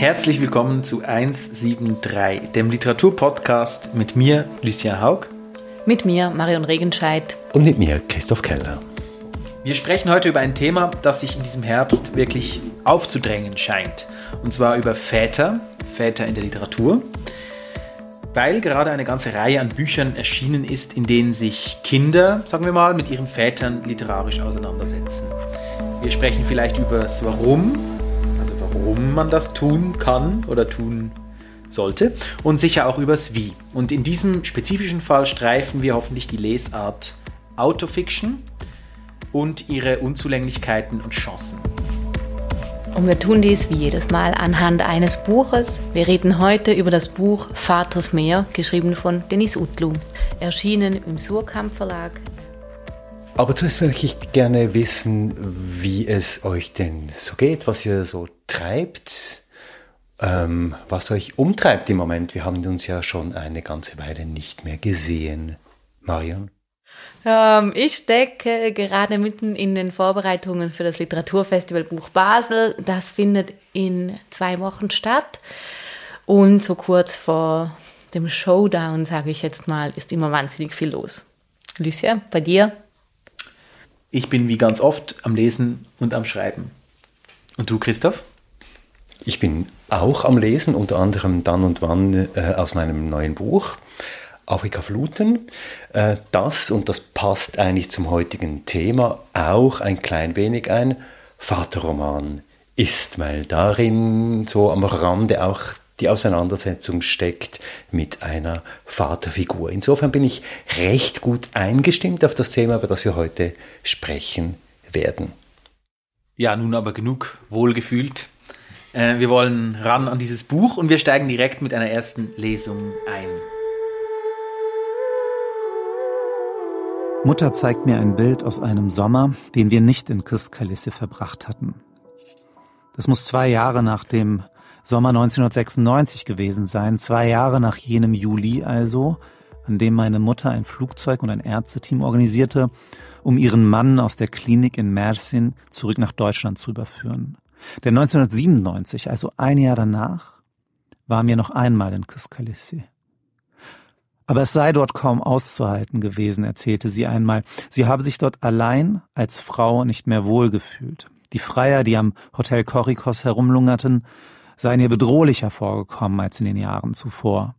Herzlich willkommen zu 173, dem Literaturpodcast mit mir, Lucien Haug. Mit mir, Marion Regenscheid. Und mit mir, Christoph Keller. Wir sprechen heute über ein Thema, das sich in diesem Herbst wirklich aufzudrängen scheint. Und zwar über Väter, Väter in der Literatur. Weil gerade eine ganze Reihe an Büchern erschienen ist, in denen sich Kinder, sagen wir mal, mit ihren Vätern literarisch auseinandersetzen. Wir sprechen vielleicht über das Warum, warum man das tun kann oder tun sollte und sicher auch übers Wie. Und in diesem spezifischen Fall streifen wir hoffentlich die Lesart Autofiction und ihre Unzulänglichkeiten und Chancen. Und wir tun dies wie jedes Mal anhand eines Buches. Wir reden heute über das Buch Vaters Meer, geschrieben von Denis Utlu, erschienen im Surkamp Verlag aber zuerst möchte ich gerne wissen, wie es euch denn so geht, was ihr so treibt, ähm, was euch umtreibt im Moment. Wir haben uns ja schon eine ganze Weile nicht mehr gesehen. Marion? Ähm, ich stecke gerade mitten in den Vorbereitungen für das Literaturfestival Buch Basel. Das findet in zwei Wochen statt. Und so kurz vor dem Showdown, sage ich jetzt mal, ist immer wahnsinnig viel los. Lucia, bei dir? Ich bin wie ganz oft am Lesen und am Schreiben. Und du, Christoph? Ich bin auch am Lesen, unter anderem dann und wann äh, aus meinem neuen Buch Afrika Fluten. Äh, das, und das passt eigentlich zum heutigen Thema, auch ein klein wenig ein Vaterroman ist, weil darin so am Rande auch die Auseinandersetzung steckt mit einer Vaterfigur. Insofern bin ich recht gut eingestimmt auf das Thema, über das wir heute sprechen werden. Ja, nun aber genug wohlgefühlt. Äh, wir wollen ran an dieses Buch und wir steigen direkt mit einer ersten Lesung ein. Mutter zeigt mir ein Bild aus einem Sommer, den wir nicht in Christkalisse verbracht hatten. Das muss zwei Jahre nach dem Sommer 1996 gewesen sein, zwei Jahre nach jenem Juli also, an dem meine Mutter ein Flugzeug und ein Ärzteteam organisierte, um ihren Mann aus der Klinik in Mersin zurück nach Deutschland zu überführen. Denn 1997, also ein Jahr danach, war mir noch einmal in Kiskalissi. Aber es sei dort kaum auszuhalten gewesen, erzählte sie einmal. Sie habe sich dort allein als Frau nicht mehr wohlgefühlt. Die Freier, die am Hotel Korikos herumlungerten, seien ihr bedrohlicher vorgekommen als in den Jahren zuvor.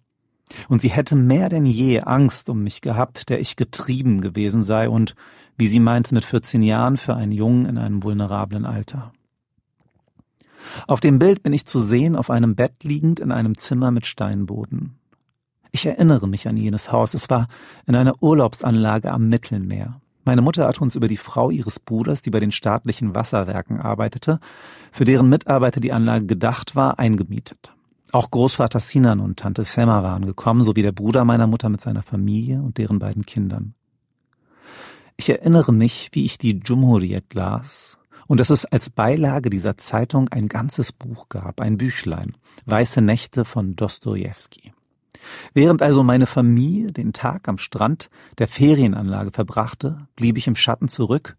Und sie hätte mehr denn je Angst um mich gehabt, der ich getrieben gewesen sei und, wie sie meinte, mit 14 Jahren für einen Jungen in einem vulnerablen Alter. Auf dem Bild bin ich zu sehen auf einem Bett liegend in einem Zimmer mit Steinboden. Ich erinnere mich an jenes Haus. Es war in einer Urlaubsanlage am Mittelmeer. Meine Mutter hat uns über die Frau ihres Bruders, die bei den staatlichen Wasserwerken arbeitete, für deren Mitarbeiter die Anlage gedacht war, eingemietet. Auch Großvater Sinan und Tante Selma waren gekommen, sowie der Bruder meiner Mutter mit seiner Familie und deren beiden Kindern. Ich erinnere mich, wie ich die Jumhuriyet las und dass es als Beilage dieser Zeitung ein ganzes Buch gab, ein Büchlein, Weiße Nächte von Dostojewski. Während also meine Familie den Tag am Strand der Ferienanlage verbrachte, blieb ich im Schatten zurück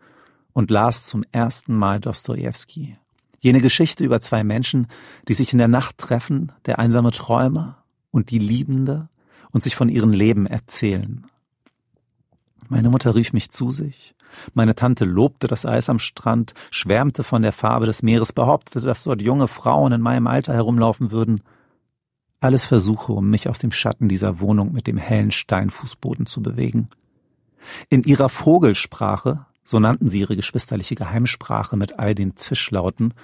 und las zum ersten Mal Dostojewski. Jene Geschichte über zwei Menschen, die sich in der Nacht treffen, der einsame Träumer und die Liebende und sich von ihrem Leben erzählen. Meine Mutter rief mich zu sich. Meine Tante lobte das Eis am Strand, schwärmte von der Farbe des Meeres, behauptete, dass dort junge Frauen in meinem Alter herumlaufen würden. Alles Versuche, um mich aus dem Schatten dieser Wohnung mit dem hellen Steinfußboden zu bewegen. In ihrer Vogelsprache, so nannten sie ihre geschwisterliche Geheimsprache mit all den Zischlauten,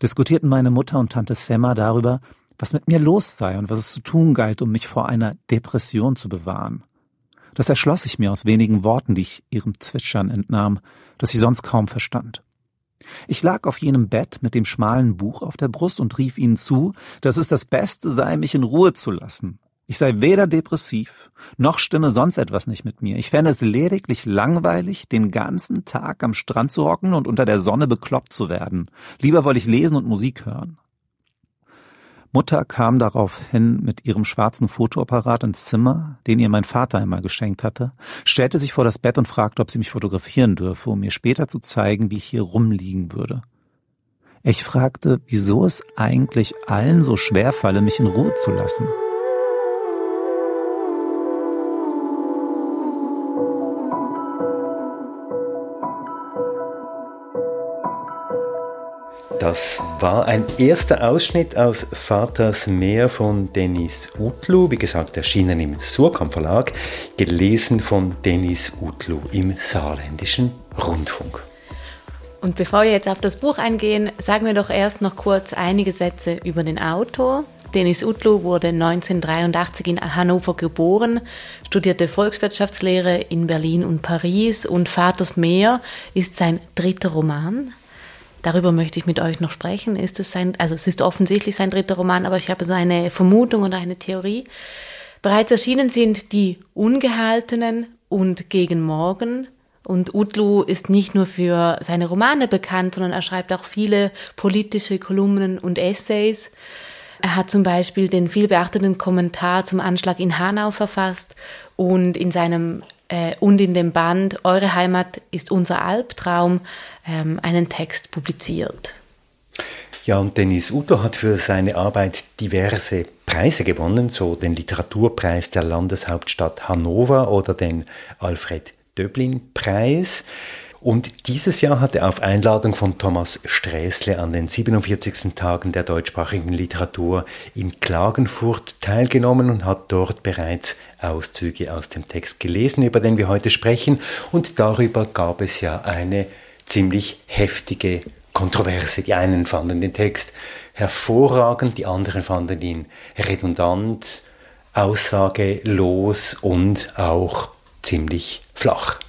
diskutierten meine Mutter und Tante Semma darüber, was mit mir los sei und was es zu tun galt, um mich vor einer Depression zu bewahren. Das erschloss ich mir aus wenigen Worten, die ich ihrem Zwitschern entnahm, das ich sonst kaum verstand. Ich lag auf jenem Bett mit dem schmalen Buch auf der Brust und rief ihnen zu, dass es das Beste sei, mich in Ruhe zu lassen. Ich sei weder depressiv, noch stimme sonst etwas nicht mit mir. Ich fände es lediglich langweilig, den ganzen Tag am Strand zu hocken und unter der Sonne bekloppt zu werden. Lieber wollte ich lesen und Musik hören. Mutter kam daraufhin mit ihrem schwarzen Fotoapparat ins Zimmer, den ihr mein Vater einmal geschenkt hatte, stellte sich vor das Bett und fragte, ob sie mich fotografieren dürfe, um mir später zu zeigen, wie ich hier rumliegen würde. Ich fragte, wieso es eigentlich allen so schwer falle, mich in Ruhe zu lassen. Das war ein erster Ausschnitt aus Vaters Meer von Dennis Utlu, wie gesagt erschienen im Surkamp Verlag, gelesen von Dennis Utlu im Saarländischen Rundfunk. Und bevor wir jetzt auf das Buch eingehen, sagen wir doch erst noch kurz einige Sätze über den Autor. Dennis Utlu wurde 1983 in Hannover geboren, studierte Volkswirtschaftslehre in Berlin und Paris und Vaters Meer ist sein dritter Roman. Darüber möchte ich mit euch noch sprechen. Ist es sein, also es ist offensichtlich sein dritter Roman, aber ich habe so eine Vermutung oder eine Theorie. Bereits erschienen sind die Ungehaltenen und Gegen Morgen. Und Utlu ist nicht nur für seine Romane bekannt, sondern er schreibt auch viele politische Kolumnen und Essays. Er hat zum Beispiel den vielbeachteten Kommentar zum Anschlag in Hanau verfasst und in seinem äh, und in dem Band Eure Heimat ist unser Albtraum ähm, einen Text publiziert. Ja, und Dennis Utlo hat für seine Arbeit diverse Preise gewonnen, so den Literaturpreis der Landeshauptstadt Hannover oder den Alfred Döblin-Preis. Und dieses Jahr hat er auf Einladung von Thomas Sträßle an den 47. Tagen der deutschsprachigen Literatur in Klagenfurt teilgenommen und hat dort bereits Auszüge aus dem Text gelesen, über den wir heute sprechen. Und darüber gab es ja eine ziemlich heftige Kontroverse. Die einen fanden den Text hervorragend, die anderen fanden ihn redundant, aussagelos und auch ziemlich flach.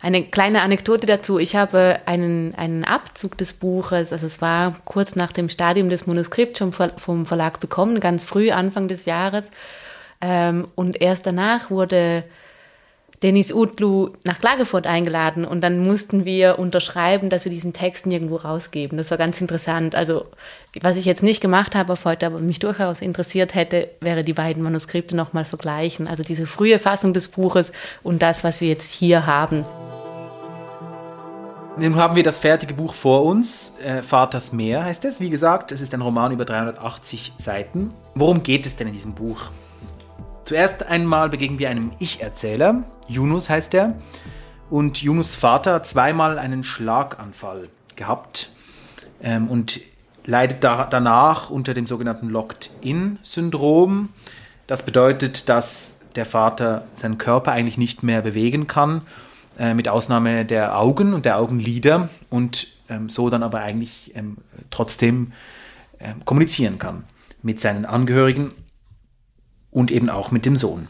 Eine kleine Anekdote dazu. Ich habe einen, einen Abzug des Buches, also es war kurz nach dem Stadium des Manuskripts schon vom Verlag bekommen, ganz früh, Anfang des Jahres. Ähm, und erst danach wurde Dennis Utlu nach Klagenfurt eingeladen und dann mussten wir unterschreiben, dass wir diesen Text nirgendwo rausgeben. Das war ganz interessant. Also, was ich jetzt nicht gemacht habe auf heute, aber mich durchaus interessiert hätte, wäre die beiden Manuskripte nochmal vergleichen. Also diese frühe Fassung des Buches und das, was wir jetzt hier haben. Nun haben wir das fertige Buch vor uns. Äh, Vaters Meer heißt es. Wie gesagt, es ist ein Roman über 380 Seiten. Worum geht es denn in diesem Buch? Zuerst einmal begegnen wir einem Ich-Erzähler, Yunus heißt er, und Yunus Vater hat zweimal einen Schlaganfall gehabt ähm, und leidet da, danach unter dem sogenannten Locked-In-Syndrom. Das bedeutet, dass der Vater seinen Körper eigentlich nicht mehr bewegen kann, äh, mit Ausnahme der Augen und der Augenlider und ähm, so dann aber eigentlich ähm, trotzdem äh, kommunizieren kann mit seinen Angehörigen und eben auch mit dem Sohn.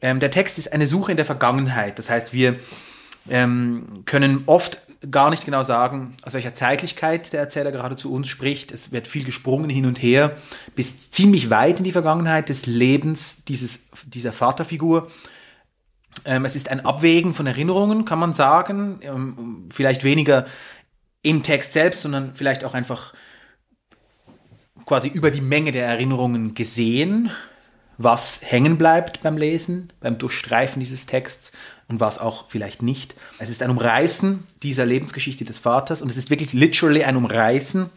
Ähm, der Text ist eine Suche in der Vergangenheit. Das heißt, wir ähm, können oft gar nicht genau sagen, aus welcher Zeitlichkeit der Erzähler gerade zu uns spricht. Es wird viel gesprungen hin und her, bis ziemlich weit in die Vergangenheit des Lebens dieses, dieser Vaterfigur. Ähm, es ist ein Abwägen von Erinnerungen, kann man sagen. Ähm, vielleicht weniger im Text selbst, sondern vielleicht auch einfach quasi über die Menge der Erinnerungen gesehen was hängen bleibt beim Lesen, beim Durchstreifen dieses Texts und was auch vielleicht nicht. Es ist ein Umreißen dieser Lebensgeschichte des Vaters und es ist wirklich literally ein Umreißen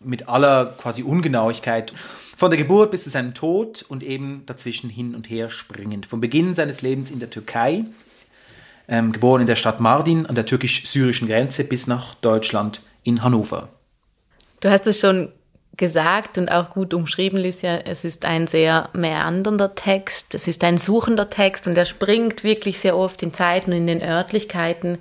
mit aller quasi Ungenauigkeit von der Geburt bis zu seinem Tod und eben dazwischen hin und her springend. Vom Beginn seines Lebens in der Türkei, ähm, geboren in der Stadt Mardin an der türkisch-syrischen Grenze bis nach Deutschland in Hannover. Du hast es schon gesagt und auch gut umschrieben, Lucia. Es ist ein sehr meandernder Text, es ist ein suchender Text und er springt wirklich sehr oft in Zeiten und in den Örtlichkeiten.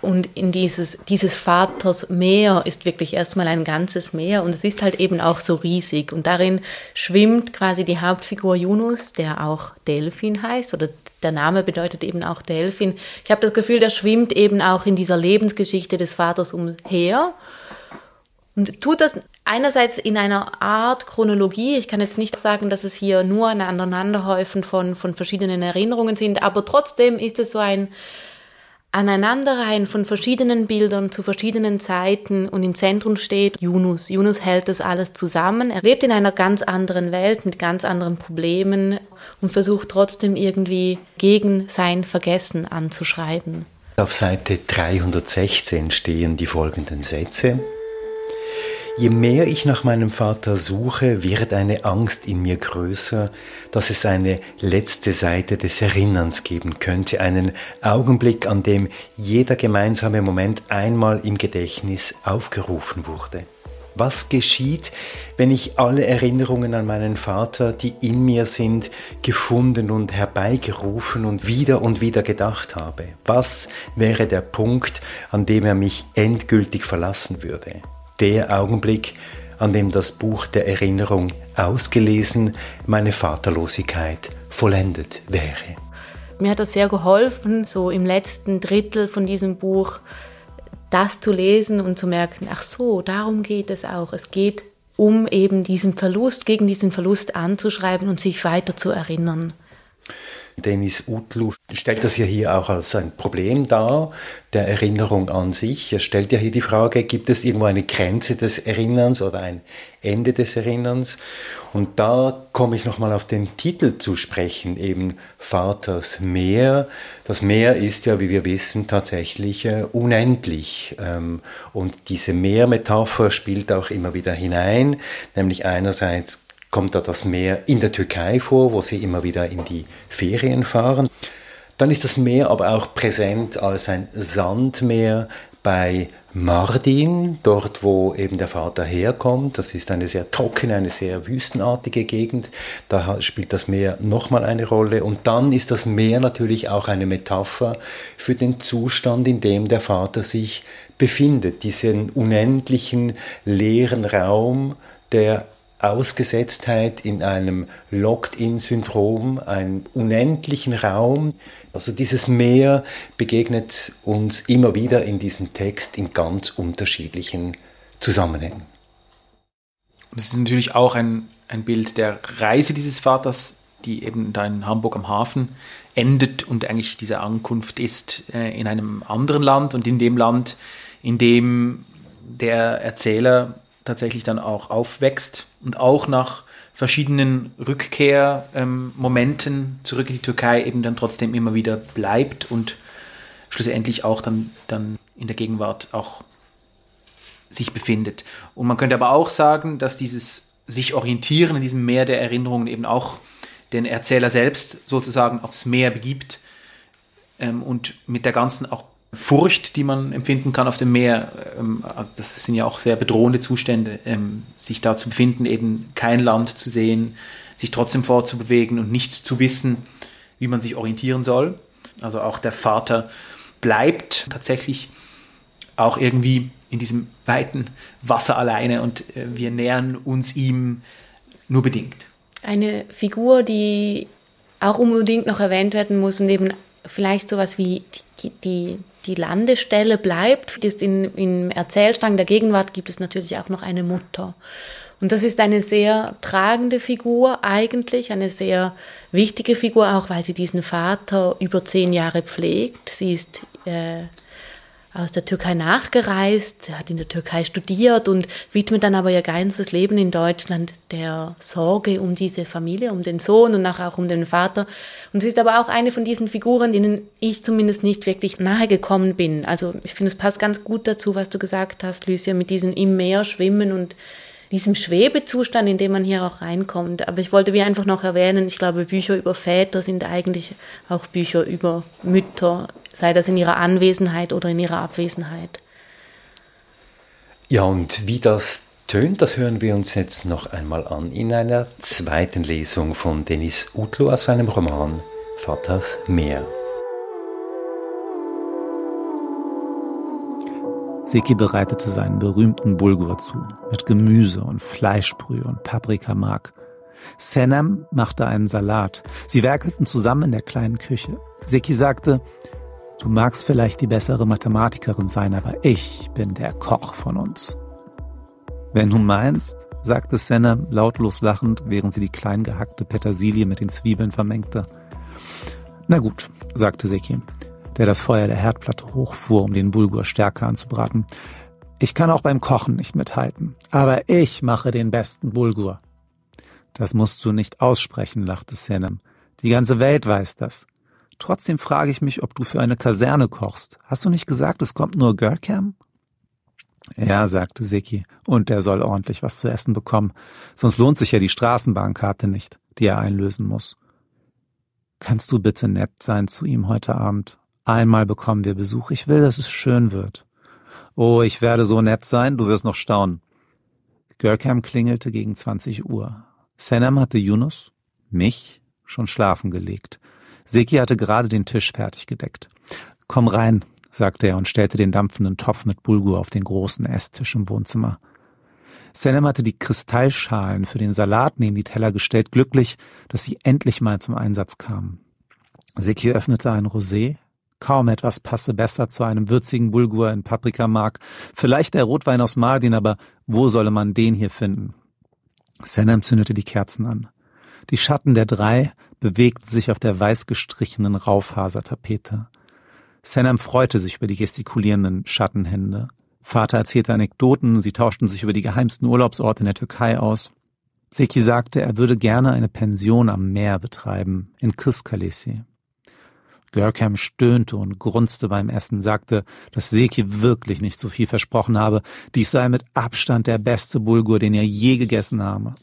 Und in dieses, dieses Vaters Meer ist wirklich erstmal ein ganzes Meer und es ist halt eben auch so riesig. Und darin schwimmt quasi die Hauptfigur Yunus, der auch Delphin heißt oder der Name bedeutet eben auch Delphin. Ich habe das Gefühl, der schwimmt eben auch in dieser Lebensgeschichte des Vaters umher und tut das einerseits in einer Art Chronologie. Ich kann jetzt nicht sagen, dass es hier nur ein Aneinanderhäufen von, von verschiedenen Erinnerungen sind, aber trotzdem ist es so ein Aneinanderreihen von verschiedenen Bildern zu verschiedenen Zeiten und im Zentrum steht Yunus. Yunus hält das alles zusammen. Er lebt in einer ganz anderen Welt mit ganz anderen Problemen und versucht trotzdem irgendwie gegen sein Vergessen anzuschreiben. Auf Seite 316 stehen die folgenden Sätze. Je mehr ich nach meinem Vater suche, wird eine Angst in mir größer, dass es eine letzte Seite des Erinnerns geben könnte, einen Augenblick, an dem jeder gemeinsame Moment einmal im Gedächtnis aufgerufen wurde. Was geschieht, wenn ich alle Erinnerungen an meinen Vater, die in mir sind, gefunden und herbeigerufen und wieder und wieder gedacht habe? Was wäre der Punkt, an dem er mich endgültig verlassen würde? Der Augenblick, an dem das Buch der Erinnerung ausgelesen, meine Vaterlosigkeit vollendet wäre. Mir hat das sehr geholfen, so im letzten Drittel von diesem Buch das zu lesen und zu merken, ach so, darum geht es auch. Es geht um eben diesen Verlust, gegen diesen Verlust anzuschreiben und sich weiter zu erinnern. Dennis Utlu stellt das ja hier auch als ein Problem dar, der Erinnerung an sich. Er stellt ja hier die Frage, gibt es irgendwo eine Grenze des Erinnerns oder ein Ende des Erinnerns? Und da komme ich nochmal auf den Titel zu sprechen, eben Vaters Meer. Das Meer ist ja, wie wir wissen, tatsächlich äh, unendlich. Ähm, und diese Meermetapher spielt auch immer wieder hinein, nämlich einerseits kommt da das Meer in der Türkei vor, wo sie immer wieder in die Ferien fahren. Dann ist das Meer aber auch präsent als ein Sandmeer bei Mardin, dort wo eben der Vater herkommt. Das ist eine sehr trockene, eine sehr wüstenartige Gegend. Da spielt das Meer nochmal eine Rolle. Und dann ist das Meer natürlich auch eine Metapher für den Zustand, in dem der Vater sich befindet. Diesen unendlichen leeren Raum, der Ausgesetztheit in einem Locked-in-Syndrom, einem unendlichen Raum. Also dieses Meer begegnet uns immer wieder in diesem Text in ganz unterschiedlichen Zusammenhängen. Und es ist natürlich auch ein, ein Bild der Reise dieses Vaters, die eben da in Hamburg am Hafen endet und eigentlich diese Ankunft ist äh, in einem anderen Land und in dem Land, in dem der Erzähler tatsächlich dann auch aufwächst und auch nach verschiedenen Rückkehrmomenten ähm, zurück in die Türkei eben dann trotzdem immer wieder bleibt und schlussendlich auch dann, dann in der Gegenwart auch sich befindet. Und man könnte aber auch sagen, dass dieses sich orientieren in diesem Meer der Erinnerungen eben auch den Erzähler selbst sozusagen aufs Meer begibt ähm, und mit der ganzen auch Furcht, die man empfinden kann auf dem Meer, ähm, also das sind ja auch sehr bedrohende Zustände, ähm, sich da zu befinden, eben kein Land zu sehen, sich trotzdem fortzubewegen und nicht zu wissen, wie man sich orientieren soll. Also auch der Vater bleibt tatsächlich auch irgendwie in diesem weiten Wasser alleine und äh, wir nähern uns ihm nur bedingt. Eine Figur, die auch unbedingt noch erwähnt werden muss und eben vielleicht sowas wie die, die die Landestelle bleibt. In, Im Erzählstrang der Gegenwart gibt es natürlich auch noch eine Mutter. Und das ist eine sehr tragende Figur eigentlich, eine sehr wichtige Figur, auch weil sie diesen Vater über zehn Jahre pflegt. Sie ist äh, aus der Türkei nachgereist, hat in der Türkei studiert und widmet dann aber ihr ganzes Leben in Deutschland der Sorge um diese Familie, um den Sohn und nachher auch um den Vater. Und sie ist aber auch eine von diesen Figuren, denen ich zumindest nicht wirklich nahe gekommen bin. Also ich finde, es passt ganz gut dazu, was du gesagt hast, Lucia, mit diesem im Meer schwimmen und diesem Schwebezustand, in dem man hier auch reinkommt. Aber ich wollte wie einfach noch erwähnen, ich glaube, Bücher über Väter sind eigentlich auch Bücher über Mütter, sei das in ihrer Anwesenheit oder in ihrer Abwesenheit. Ja, und wie das tönt, das hören wir uns jetzt noch einmal an in einer zweiten Lesung von Denis Utlu aus seinem Roman Vaters Meer. Seki bereitete seinen berühmten Bulgur zu, mit Gemüse und Fleischbrühe und Paprikamark. Senem machte einen Salat. Sie werkelten zusammen in der kleinen Küche. Seki sagte, du magst vielleicht die bessere Mathematikerin sein, aber ich bin der Koch von uns. Wenn du meinst, sagte Senem lautlos lachend, während sie die klein gehackte Petersilie mit den Zwiebeln vermengte. Na gut, sagte Seki der das Feuer der Herdplatte hochfuhr, um den Bulgur stärker anzubraten. Ich kann auch beim Kochen nicht mithalten, aber ich mache den besten Bulgur. Das musst du nicht aussprechen, lachte Senem. Die ganze Welt weiß das. Trotzdem frage ich mich, ob du für eine Kaserne kochst. Hast du nicht gesagt, es kommt nur Görkem? Ja, sagte Seki, und er soll ordentlich was zu essen bekommen, sonst lohnt sich ja die Straßenbahnkarte nicht, die er einlösen muss. Kannst du bitte nett sein zu ihm heute Abend? Einmal bekommen wir Besuch, ich will, dass es schön wird. Oh, ich werde so nett sein, du wirst noch staunen. Görkam klingelte gegen 20 Uhr. Senem hatte Yunus, mich, schon schlafen gelegt. Seki hatte gerade den Tisch fertig gedeckt. Komm rein, sagte er und stellte den dampfenden Topf mit Bulgur auf den großen Esstisch im Wohnzimmer. Senem hatte die Kristallschalen für den Salat neben die Teller gestellt, glücklich, dass sie endlich mal zum Einsatz kamen. Seki öffnete ein Rosé. Kaum etwas passe besser zu einem würzigen Bulgur in Paprikamark. Vielleicht der Rotwein aus Mardin, aber wo solle man den hier finden? Senem zündete die Kerzen an. Die Schatten der drei bewegten sich auf der weiß gestrichenen Raufasertapete. Senem freute sich über die gestikulierenden Schattenhände. Vater erzählte Anekdoten, sie tauschten sich über die geheimsten Urlaubsorte in der Türkei aus. Seki sagte, er würde gerne eine Pension am Meer betreiben, in Kırklareli. Görkem stöhnte und grunzte beim Essen, sagte, dass Seki wirklich nicht so viel versprochen habe, dies sei mit Abstand der beste Bulgur, den er je gegessen habe.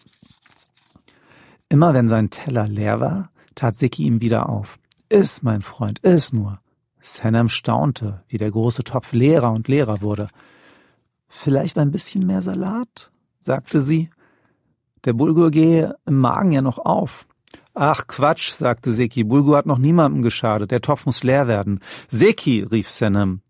Immer wenn sein Teller leer war, tat Seki ihm wieder auf. Iss, mein Freund, iss nur. Senem staunte, wie der große Topf leerer und leerer wurde. Vielleicht ein bisschen mehr Salat? sagte sie. Der Bulgur gehe im Magen ja noch auf. Ach Quatsch, sagte Seki. Bulgur hat noch niemandem geschadet. Der Topf muss leer werden. Seki, rief Senem.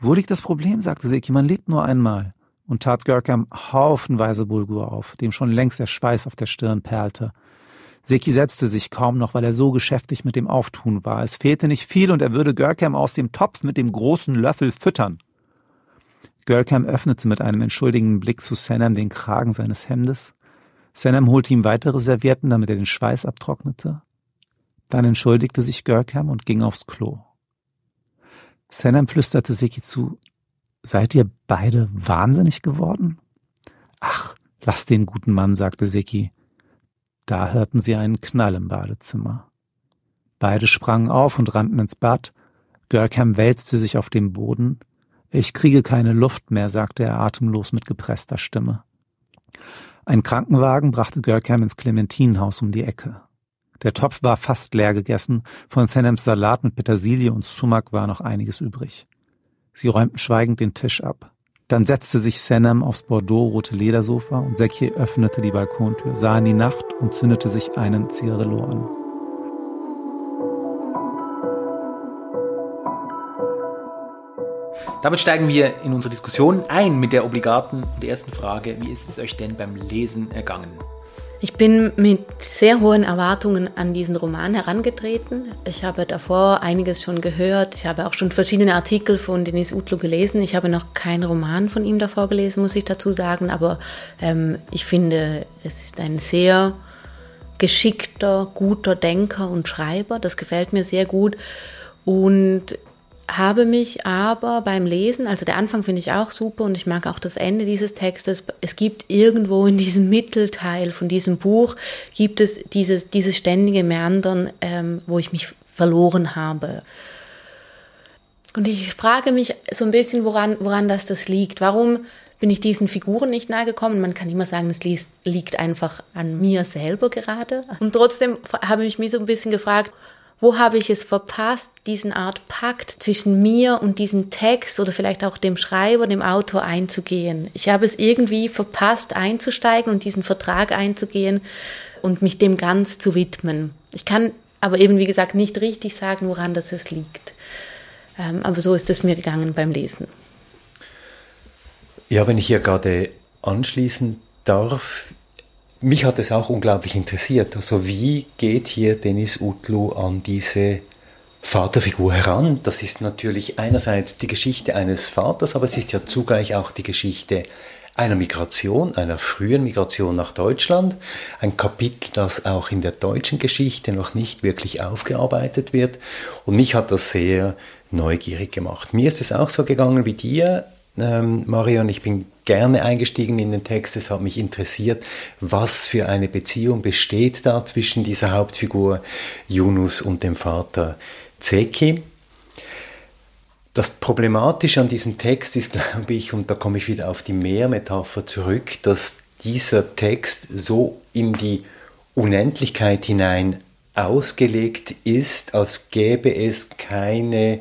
Wo liegt das Problem? sagte Seki. Man lebt nur einmal. Und tat Görkam haufenweise Bulgur auf, dem schon längst der Schweiß auf der Stirn perlte. Seki setzte sich kaum noch, weil er so geschäftig mit dem Auftun war. Es fehlte nicht viel und er würde Görkem aus dem Topf mit dem großen Löffel füttern. Görkem öffnete mit einem entschuldigenden Blick zu Senem den Kragen seines Hemdes. Senem holte ihm weitere Servietten, damit er den Schweiß abtrocknete. Dann entschuldigte sich Görkem und ging aufs Klo. Senem flüsterte Seki zu, Seid ihr beide wahnsinnig geworden? Ach, lass den guten Mann, sagte Seki. Da hörten sie einen Knall im Badezimmer. Beide sprangen auf und rannten ins Bad. Görkem wälzte sich auf dem Boden. Ich kriege keine Luft mehr, sagte er atemlos mit gepresster Stimme. Ein Krankenwagen brachte Görkem ins Clementinenhaus um die Ecke. Der Topf war fast leer gegessen, von Senems Salat mit Petersilie und Sumak war noch einiges übrig. Sie räumten schweigend den Tisch ab. Dann setzte sich Senem aufs Bordeaux-rote Ledersofa und Sekje öffnete die Balkontür, sah in die Nacht und zündete sich einen Zigarillo an. Damit steigen wir in unsere Diskussion ein mit der obligaten und ersten Frage, wie ist es euch denn beim Lesen ergangen? Ich bin mit sehr hohen Erwartungen an diesen Roman herangetreten. Ich habe davor einiges schon gehört. Ich habe auch schon verschiedene Artikel von Denis Utlu gelesen. Ich habe noch keinen Roman von ihm davor gelesen, muss ich dazu sagen. Aber ähm, ich finde, es ist ein sehr geschickter, guter Denker und Schreiber. Das gefällt mir sehr gut. Und habe mich aber beim Lesen, also der Anfang finde ich auch super und ich mag auch das Ende dieses Textes. Es gibt irgendwo in diesem Mittelteil von diesem Buch, gibt es dieses, dieses ständige Meandern, ähm, wo ich mich verloren habe. Und ich frage mich so ein bisschen, woran, woran das, das liegt. Warum bin ich diesen Figuren nicht nahe gekommen? Man kann immer sagen, es liegt einfach an mir selber gerade. Und trotzdem habe ich mich so ein bisschen gefragt, wo habe ich es verpasst, diesen Art Pakt zwischen mir und diesem Text oder vielleicht auch dem Schreiber, dem Autor einzugehen. Ich habe es irgendwie verpasst, einzusteigen und diesen Vertrag einzugehen und mich dem ganz zu widmen. Ich kann aber eben, wie gesagt, nicht richtig sagen, woran das es liegt. Ähm, aber so ist es mir gegangen beim Lesen. Ja, wenn ich hier gerade anschließen darf, mich hat es auch unglaublich interessiert. Also wie geht hier Denis Utlu an diese Vaterfigur heran? Das ist natürlich einerseits die Geschichte eines Vaters, aber es ist ja zugleich auch die Geschichte einer Migration, einer frühen Migration nach Deutschland. Ein Kapitel, das auch in der deutschen Geschichte noch nicht wirklich aufgearbeitet wird. Und mich hat das sehr neugierig gemacht. Mir ist es auch so gegangen wie dir ähm, Marion. Ich bin gerne eingestiegen in den Text. Es hat mich interessiert, was für eine Beziehung besteht da zwischen dieser Hauptfigur Yunus und dem Vater Zeki. Das Problematische an diesem Text ist, glaube ich, und da komme ich wieder auf die Meermetapher zurück, dass dieser Text so in die Unendlichkeit hinein ausgelegt ist, als gäbe es keine,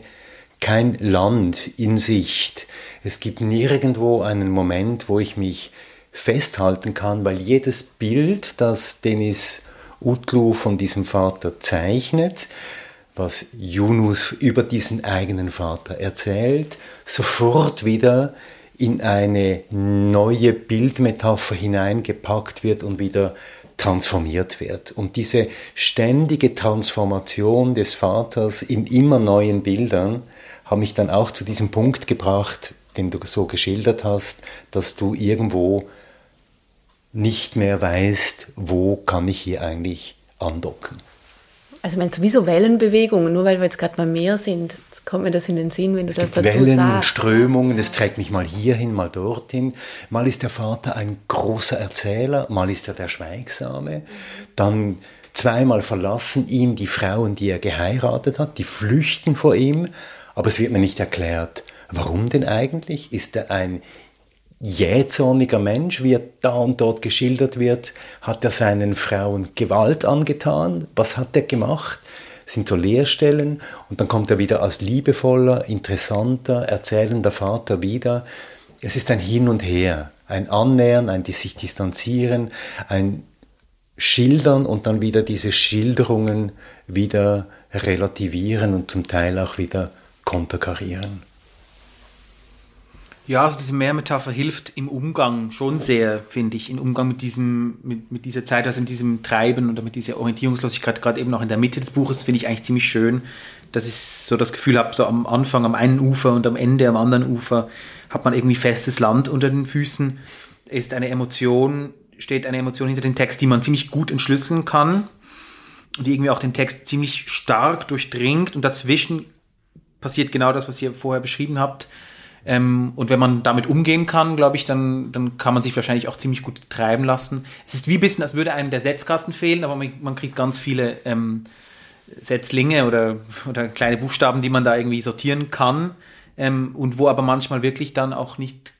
kein Land in Sicht. Es gibt nirgendwo einen Moment, wo ich mich festhalten kann, weil jedes Bild, das Denis Utlu von diesem Vater zeichnet, was Yunus über diesen eigenen Vater erzählt, sofort wieder in eine neue Bildmetapher hineingepackt wird und wieder transformiert wird. Und diese ständige Transformation des Vaters in immer neuen Bildern hat mich dann auch zu diesem Punkt gebracht, den du so geschildert hast, dass du irgendwo nicht mehr weißt, wo kann ich hier eigentlich andocken. Also ich meine sowieso Wellenbewegungen, nur weil wir jetzt gerade beim Meer sind, kommt mir das in den Sinn, wenn du es das gibt dazu Wellen, sagst. Strömungen, es trägt mich mal hierhin, mal dorthin. Mal ist der Vater ein großer Erzähler, mal ist er der Schweigsame. Dann zweimal verlassen ihn die Frauen, die er geheiratet hat, die flüchten vor ihm, aber es wird mir nicht erklärt, warum denn eigentlich? Ist er ein jähzorniger Mensch, wie er da und dort geschildert wird, hat er seinen Frauen Gewalt angetan. Was hat er gemacht? Das sind so Leerstellen und dann kommt er wieder als liebevoller, interessanter, erzählender Vater wieder. Es ist ein Hin und Her, ein Annähern, ein sich distanzieren, ein Schildern und dann wieder diese Schilderungen wieder relativieren und zum Teil auch wieder konterkarieren. Ja, also diese Mehrmetapher hilft im Umgang schon sehr, finde ich, im Umgang mit diesem, mit, mit dieser Zeit, also in diesem Treiben oder mit dieser Orientierungslosigkeit, gerade eben auch in der Mitte des Buches, finde ich eigentlich ziemlich schön, dass ich so das Gefühl habe, so am Anfang am einen Ufer und am Ende am anderen Ufer hat man irgendwie festes Land unter den Füßen, ist eine Emotion, steht eine Emotion hinter dem Text, die man ziemlich gut entschlüsseln kann, die irgendwie auch den Text ziemlich stark durchdringt und dazwischen passiert genau das, was ihr vorher beschrieben habt, ähm, und wenn man damit umgehen kann, glaube ich, dann, dann kann man sich wahrscheinlich auch ziemlich gut treiben lassen. Es ist wie ein bisschen, als würde einem der Setzkasten fehlen, aber man, man kriegt ganz viele ähm, Setzlinge oder, oder kleine Buchstaben, die man da irgendwie sortieren kann. Ähm, und wo aber manchmal wirklich dann auch nicht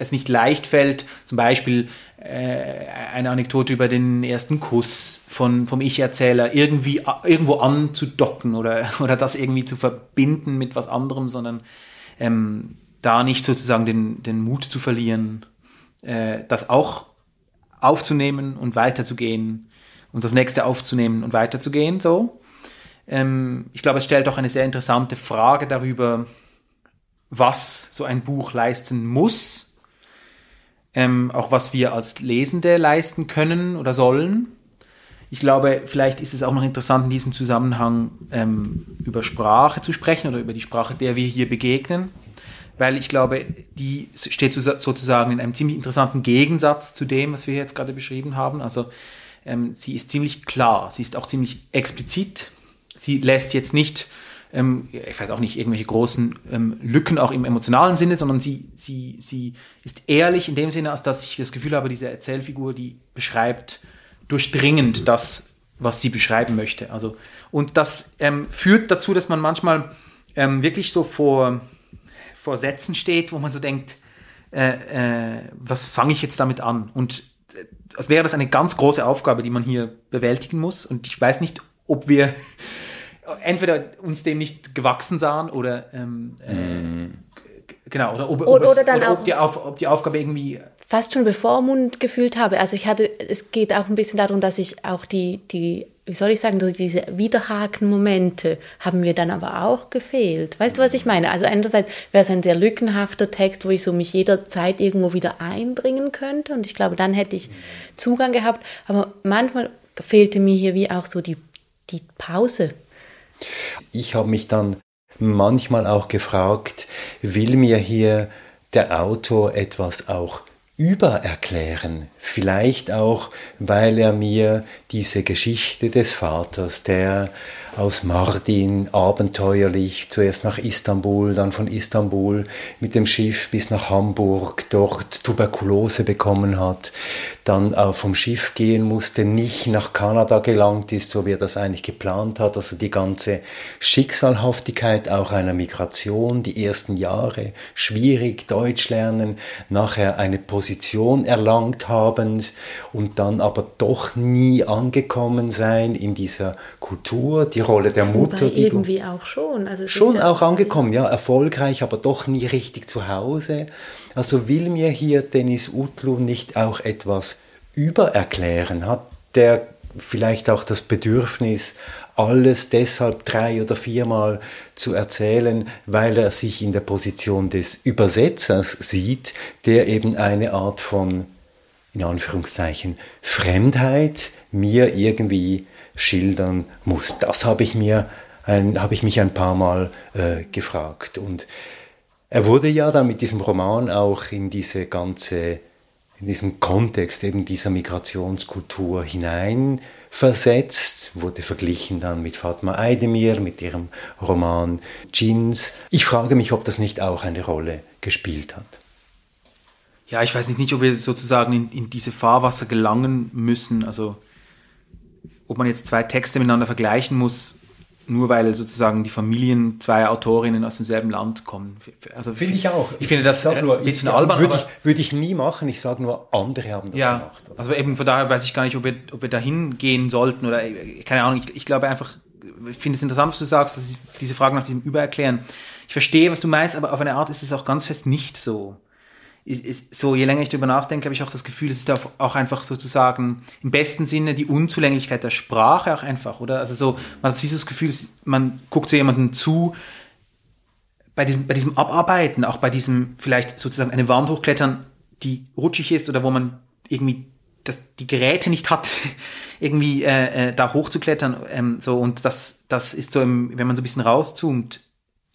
es nicht leicht fällt, zum Beispiel äh, eine Anekdote über den ersten Kuss von, vom Ich-Erzähler irgendwie irgendwo anzudocken oder, oder das irgendwie zu verbinden mit was anderem, sondern ähm, da nicht sozusagen den, den Mut zu verlieren, äh, das auch aufzunehmen und weiterzugehen und das nächste aufzunehmen und weiterzugehen. So. Ähm, ich glaube, es stellt auch eine sehr interessante Frage darüber, was so ein Buch leisten muss, ähm, auch was wir als Lesende leisten können oder sollen. Ich glaube, vielleicht ist es auch noch interessant in diesem Zusammenhang ähm, über Sprache zu sprechen oder über die Sprache, der wir hier begegnen, weil ich glaube, die steht sozusagen in einem ziemlich interessanten Gegensatz zu dem, was wir jetzt gerade beschrieben haben. Also ähm, sie ist ziemlich klar, sie ist auch ziemlich explizit. Sie lässt jetzt nicht, ähm, ich weiß auch nicht, irgendwelche großen ähm, Lücken auch im emotionalen Sinne, sondern sie, sie, sie ist ehrlich in dem Sinne, als dass ich das Gefühl habe, diese Erzählfigur, die beschreibt, durchdringend das, was sie beschreiben möchte. Also, und das ähm, führt dazu, dass man manchmal ähm, wirklich so vor, vor Sätzen steht, wo man so denkt, äh, äh, was fange ich jetzt damit an? Und äh, als wäre das eine ganz große Aufgabe, die man hier bewältigen muss. Und ich weiß nicht, ob wir entweder uns dem nicht gewachsen sahen oder ähm, mm. genau oder ob, oder, ob, es, oder, oder ob, die Auf, ob die Aufgabe irgendwie fast schon bevormund gefühlt habe. Also ich hatte, es geht auch ein bisschen darum, dass ich auch die, die wie soll ich sagen, diese Widerhaken-Momente haben mir dann aber auch gefehlt. Weißt du, was ich meine? Also einerseits wäre es ein sehr lückenhafter Text, wo ich so mich jederzeit irgendwo wieder einbringen könnte und ich glaube, dann hätte ich Zugang gehabt. Aber manchmal fehlte mir hier wie auch so die, die Pause. Ich habe mich dann manchmal auch gefragt, will mir hier der Autor etwas auch übererklären. Vielleicht auch, weil er mir diese Geschichte des Vaters, der aus Mardin abenteuerlich, zuerst nach Istanbul, dann von Istanbul mit dem Schiff bis nach Hamburg, dort Tuberkulose bekommen hat, dann auch vom Schiff gehen musste, nicht nach Kanada gelangt ist, so wie er das eigentlich geplant hat. Also die ganze Schicksalhaftigkeit auch einer Migration, die ersten Jahre schwierig, Deutsch lernen, nachher eine Position erlangt habend und dann aber doch nie angekommen sein in dieser Kultur, die Rolle der Mutter. Wobei irgendwie du, auch schon. Also schon auch angekommen, ja, erfolgreich, aber doch nie richtig zu Hause. Also will mir hier Dennis Utlu nicht auch etwas übererklären? Hat der vielleicht auch das Bedürfnis, alles deshalb drei oder viermal zu erzählen, weil er sich in der Position des Übersetzers sieht, der eben eine Art von, in Anführungszeichen, Fremdheit mir irgendwie schildern muss. Das habe ich mir, habe ich mich ein paar Mal äh, gefragt. Und er wurde ja dann mit diesem Roman auch in diese ganze, in diesen Kontext eben dieser Migrationskultur hinein versetzt, wurde verglichen dann mit Fatma Eidemir, mit ihrem Roman Jeans. Ich frage mich, ob das nicht auch eine Rolle gespielt hat. Ja, ich weiß nicht, ob wir sozusagen in, in diese Fahrwasser gelangen müssen. Also, ob man jetzt zwei Texte miteinander vergleichen muss, nur weil sozusagen die Familien zweier Autorinnen aus demselben Land kommen. Also finde ich auch. Ich, finde das nur, ein bisschen albern. Würde ich, würde ich nie machen. Ich sage nur, andere haben das ja, gemacht. Oder? Also eben von daher weiß ich gar nicht, ob wir, ob wir dahin gehen sollten oder keine Ahnung. Ich, ich glaube einfach, ich finde es interessant, was du sagst, dass diese Frage nach diesem Übererklären. Ich verstehe, was du meinst, aber auf eine Art ist es auch ganz fest nicht so ist, ist, so, je länger ich darüber nachdenke, habe ich auch das Gefühl, es ist auch einfach sozusagen im besten Sinne die Unzulänglichkeit der Sprache auch einfach, oder? Also so, man hat so das Gefühl, man guckt so jemandem zu, bei diesem, bei diesem Abarbeiten, auch bei diesem vielleicht sozusagen eine Wand hochklettern, die rutschig ist oder wo man irgendwie das, die Geräte nicht hat, irgendwie äh, äh, da hochzuklettern. Ähm, so, und das, das ist so, im, wenn man so ein bisschen rauszoomt,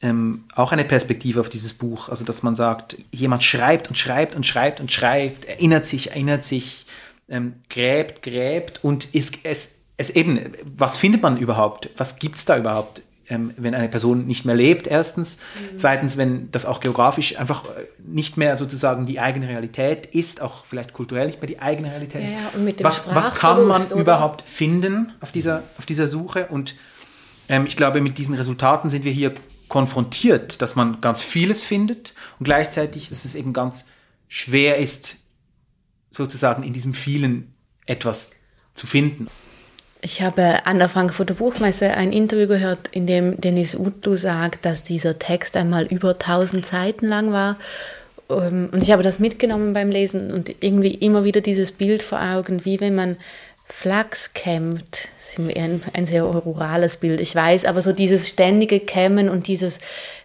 ähm, auch eine Perspektive auf dieses Buch. Also, dass man sagt, jemand schreibt und schreibt und schreibt und schreibt, erinnert sich, erinnert sich, ähm, gräbt, gräbt und ist, es, es eben, was findet man überhaupt? Was gibt es da überhaupt? Ähm, wenn eine Person nicht mehr lebt, erstens. Mhm. Zweitens, wenn das auch geografisch einfach äh, nicht mehr sozusagen die eigene Realität ist, auch vielleicht kulturell nicht mehr die eigene Realität ist. Ja, mit dem was, was kann man oder? überhaupt finden auf dieser, auf dieser Suche? Und ähm, ich glaube, mit diesen Resultaten sind wir hier konfrontiert, dass man ganz vieles findet und gleichzeitig, dass es eben ganz schwer ist, sozusagen in diesem vielen etwas zu finden. Ich habe an der Frankfurter Buchmesse ein Interview gehört, in dem Denis Utlu sagt, dass dieser Text einmal über 1000 Seiten lang war. Ähm, und ich habe das mitgenommen beim Lesen und irgendwie immer wieder dieses Bild vor Augen, wie wenn man Flachs kämmt, ist ein, ein sehr rurales Bild, ich weiß, aber so dieses ständige Kämmen und dieses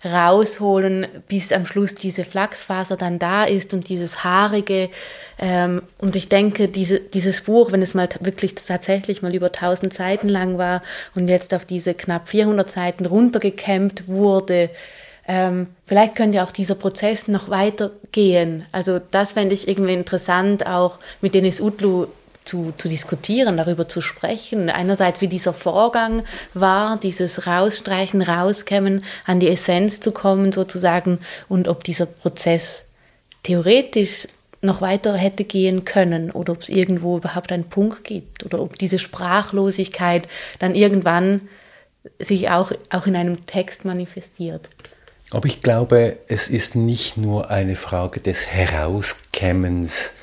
Rausholen, bis am Schluss diese Flachsfaser dann da ist und dieses haarige. Ähm, und ich denke, diese, dieses Buch, wenn es mal wirklich tatsächlich mal über 1000 Seiten lang war und jetzt auf diese knapp 400 Seiten runtergekämmt wurde, ähm, vielleicht könnte auch dieser Prozess noch weitergehen. Also das fände ich irgendwie interessant, auch mit Denis Utlu zu, zu diskutieren, darüber zu sprechen. Einerseits, wie dieser Vorgang war, dieses Rausstreichen, Rauskämmen, an die Essenz zu kommen sozusagen und ob dieser Prozess theoretisch noch weiter hätte gehen können oder ob es irgendwo überhaupt einen Punkt gibt oder ob diese Sprachlosigkeit dann irgendwann sich auch, auch in einem Text manifestiert. Aber ich glaube, es ist nicht nur eine Frage des Herauskämmens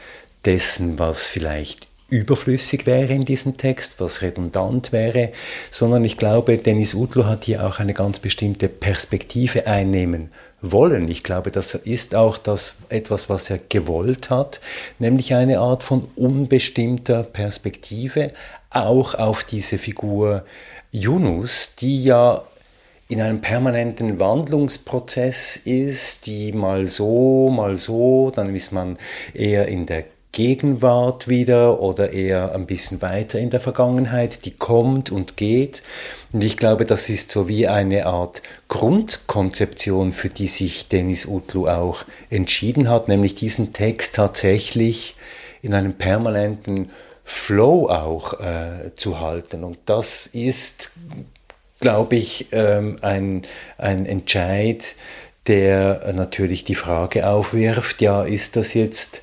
dessen, was vielleicht überflüssig wäre in diesem Text, was redundant wäre, sondern ich glaube, Dennis Utlu hat hier auch eine ganz bestimmte Perspektive einnehmen wollen. Ich glaube, das ist auch das etwas, was er gewollt hat, nämlich eine Art von unbestimmter Perspektive auch auf diese Figur Yunus, die ja in einem permanenten Wandlungsprozess ist, die mal so, mal so, dann ist man eher in der Gegenwart wieder oder eher ein bisschen weiter in der Vergangenheit, die kommt und geht. Und ich glaube, das ist so wie eine Art Grundkonzeption, für die sich Denis Utlu auch entschieden hat, nämlich diesen Text tatsächlich in einem permanenten Flow auch äh, zu halten. Und das ist glaube ich, ähm, ein, ein Entscheid, der natürlich die Frage aufwirft, ja, ist das jetzt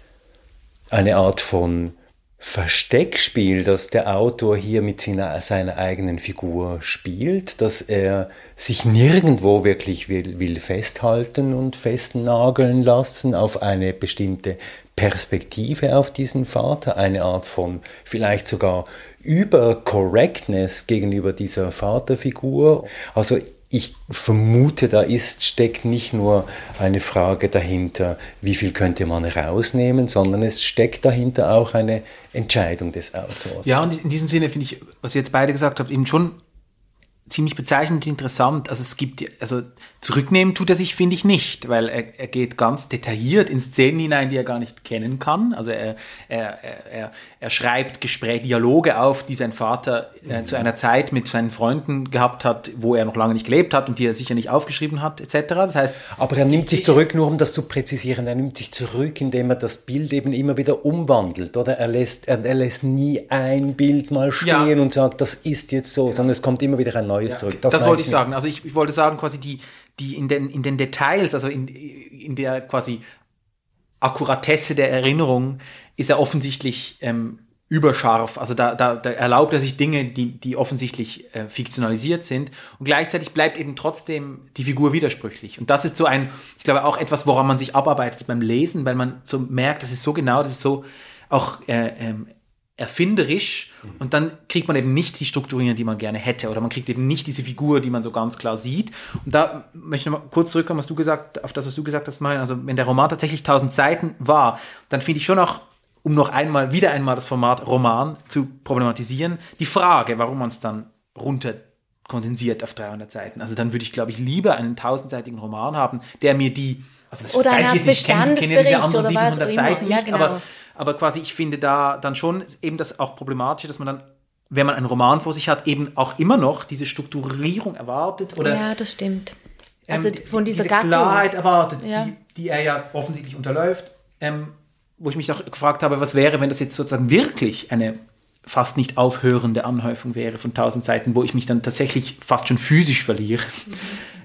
eine Art von Versteckspiel, dass der Autor hier mit seiner, seiner, eigenen Figur spielt, dass er sich nirgendwo wirklich will, will festhalten und festnageln lassen auf eine bestimmte Perspektive auf diesen Vater, eine Art von vielleicht sogar Übercorrectness gegenüber dieser Vaterfigur. Also ich vermute, da ist, steckt nicht nur eine Frage dahinter, wie viel könnte man rausnehmen, sondern es steckt dahinter auch eine Entscheidung des Autors. Ja, und in diesem Sinne finde ich, was ihr jetzt beide gesagt habt, eben schon ziemlich bezeichnend interessant. Also es gibt, also zurücknehmen tut er sich, finde ich, nicht, weil er, er geht ganz detailliert in Szenen hinein, die er gar nicht kennen kann. Also er, er, er, er schreibt Gespräche, Dialoge auf, die sein Vater äh, mhm. zu einer Zeit mit seinen Freunden gehabt hat, wo er noch lange nicht gelebt hat und die er sicher nicht aufgeschrieben hat, etc. Das heißt, aber er nimmt sich zurück, nur um das zu präzisieren, er nimmt sich zurück, indem er das Bild eben immer wieder umwandelt, oder? Er lässt, er, er lässt nie ein Bild mal stehen ja. und sagt, das ist jetzt so, sondern es kommt immer wieder ein neues ja. zurück. Das, das wollte ich sagen. Also ich, ich wollte sagen, quasi die die in den, in den Details, also in, in der quasi Akkuratesse der Erinnerung, ist er offensichtlich ähm, überscharf. Also da, da, da erlaubt er sich Dinge, die, die offensichtlich äh, fiktionalisiert sind. Und gleichzeitig bleibt eben trotzdem die Figur widersprüchlich. Und das ist so ein, ich glaube, auch etwas, woran man sich abarbeitet beim Lesen, weil man so merkt, das ist so genau, das ist so auch äh, ähm, erfinderisch und dann kriegt man eben nicht die Strukturierung, die man gerne hätte oder man kriegt eben nicht diese Figur, die man so ganz klar sieht. Und da möchte ich noch mal kurz zurückkommen, was du gesagt, auf das, was du gesagt hast, mein. Also wenn der Roman tatsächlich 1000 Seiten war, dann finde ich schon auch, um noch einmal, wieder einmal das Format Roman zu problematisieren, die Frage, warum man es dann runter kondensiert auf 300 Seiten. Also dann würde ich, glaube ich, lieber einen tausendseitigen Roman haben, der mir die, also das oder weiß ich jetzt nicht, ich kenne, kenne diese anderen 700 Seiten nicht, ja, genau. aber aber quasi, ich finde da dann schon eben das auch problematisch, dass man dann, wenn man einen Roman vor sich hat, eben auch immer noch diese Strukturierung erwartet. Oder, ja, das stimmt. Ähm, also von dieser diese Klarheit erwartet, ja. die, die er ja offensichtlich unterläuft. Ähm, wo ich mich auch gefragt habe, was wäre, wenn das jetzt sozusagen wirklich eine fast nicht aufhörende Anhäufung wäre von tausend Seiten, wo ich mich dann tatsächlich fast schon physisch verliere. Mhm.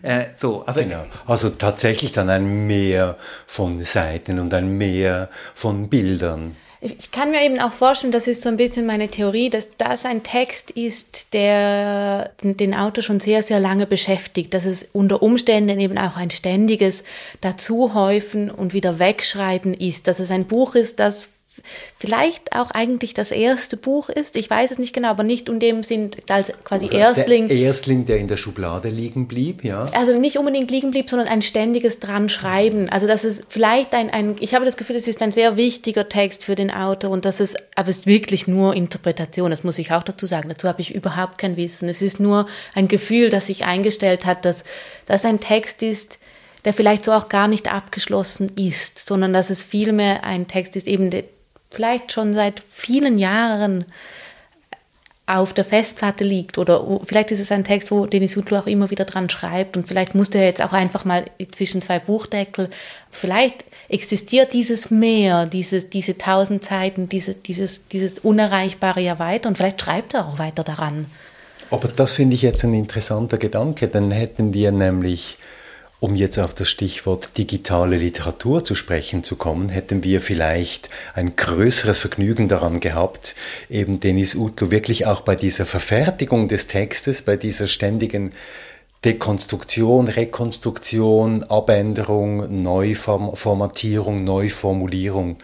Äh, so, also, genau. also tatsächlich dann ein Meer von Seiten und ein Meer von Bildern. Ich kann mir eben auch vorstellen, das ist so ein bisschen meine Theorie, dass das ein Text ist, der den Autor schon sehr, sehr lange beschäftigt, dass es unter Umständen eben auch ein ständiges Dazuhäufen und wieder Wegschreiben ist, dass es ein Buch ist, das vielleicht auch eigentlich das erste Buch ist. Ich weiß es nicht genau, aber nicht in dem Sinn als quasi also Erstling. Der Erstling, der in der Schublade liegen blieb, ja. Also nicht unbedingt liegen blieb, sondern ein ständiges dran schreiben. Also das ist vielleicht ein, ein ich habe das Gefühl, es ist ein sehr wichtiger Text für den Autor und das ist, aber es ist wirklich nur Interpretation. Das muss ich auch dazu sagen. Dazu habe ich überhaupt kein Wissen. Es ist nur ein Gefühl, das sich eingestellt hat, dass das ein Text ist, der vielleicht so auch gar nicht abgeschlossen ist, sondern dass es vielmehr ein Text ist, eben vielleicht schon seit vielen Jahren auf der Festplatte liegt oder vielleicht ist es ein Text, wo Denis Sutlu auch immer wieder dran schreibt und vielleicht musste er jetzt auch einfach mal zwischen zwei Buchdeckel, vielleicht existiert dieses Meer, diese, diese tausend Zeiten, diese, dieses, dieses Unerreichbare ja weiter und vielleicht schreibt er auch weiter daran. Aber das finde ich jetzt ein interessanter Gedanke, dann hätten wir nämlich um jetzt auf das Stichwort digitale Literatur zu sprechen zu kommen, hätten wir vielleicht ein größeres Vergnügen daran gehabt, eben Denis Utlu wirklich auch bei dieser Verfertigung des Textes, bei dieser ständigen Dekonstruktion, Rekonstruktion, Abänderung, Neuformatierung, Neuformulierung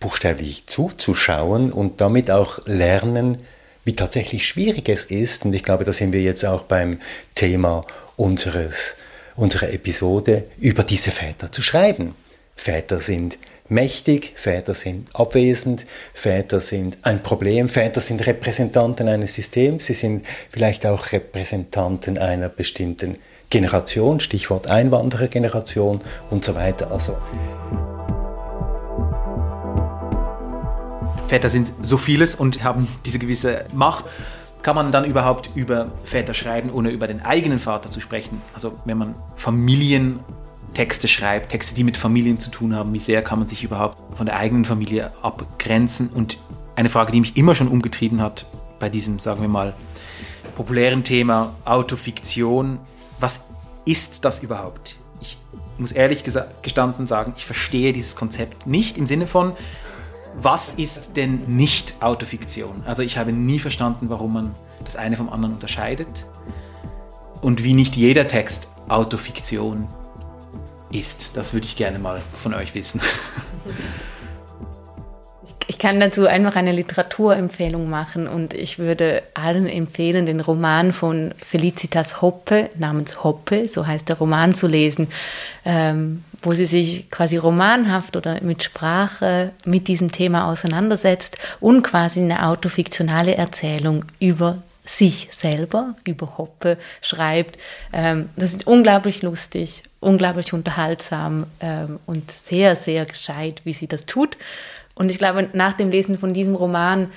buchstäblich zuzuschauen und damit auch lernen, wie tatsächlich schwierig es ist. Und ich glaube, da sind wir jetzt auch beim Thema unseres unsere Episode über diese Väter zu schreiben. Väter sind mächtig, Väter sind abwesend, Väter sind ein Problem, Väter sind Repräsentanten eines Systems, sie sind vielleicht auch Repräsentanten einer bestimmten Generation, Stichwort Einwanderergeneration und so weiter. Also Väter sind so vieles und haben diese gewisse Macht kann man dann überhaupt über Väter schreiben, ohne über den eigenen Vater zu sprechen? Also wenn man Familientexte schreibt, Texte, die mit Familien zu tun haben, wie sehr kann man sich überhaupt von der eigenen Familie abgrenzen? Und eine Frage, die mich immer schon umgetrieben hat bei diesem, sagen wir mal, populären Thema Autofiktion. Was ist das überhaupt? Ich muss ehrlich gestanden sagen, ich verstehe dieses Konzept nicht im Sinne von, was ist denn nicht Autofiktion? Also ich habe nie verstanden, warum man das eine vom anderen unterscheidet und wie nicht jeder Text Autofiktion ist. Das würde ich gerne mal von euch wissen. Ich kann dazu einfach eine Literaturempfehlung machen und ich würde allen empfehlen, den Roman von Felicitas Hoppe namens Hoppe, so heißt der Roman, zu lesen, ähm, wo sie sich quasi romanhaft oder mit Sprache mit diesem Thema auseinandersetzt und quasi eine autofiktionale Erzählung über sich selber, über Hoppe schreibt. Ähm, das ist unglaublich lustig, unglaublich unterhaltsam ähm, und sehr, sehr gescheit, wie sie das tut. Und ich glaube, nach dem Lesen von diesem Roman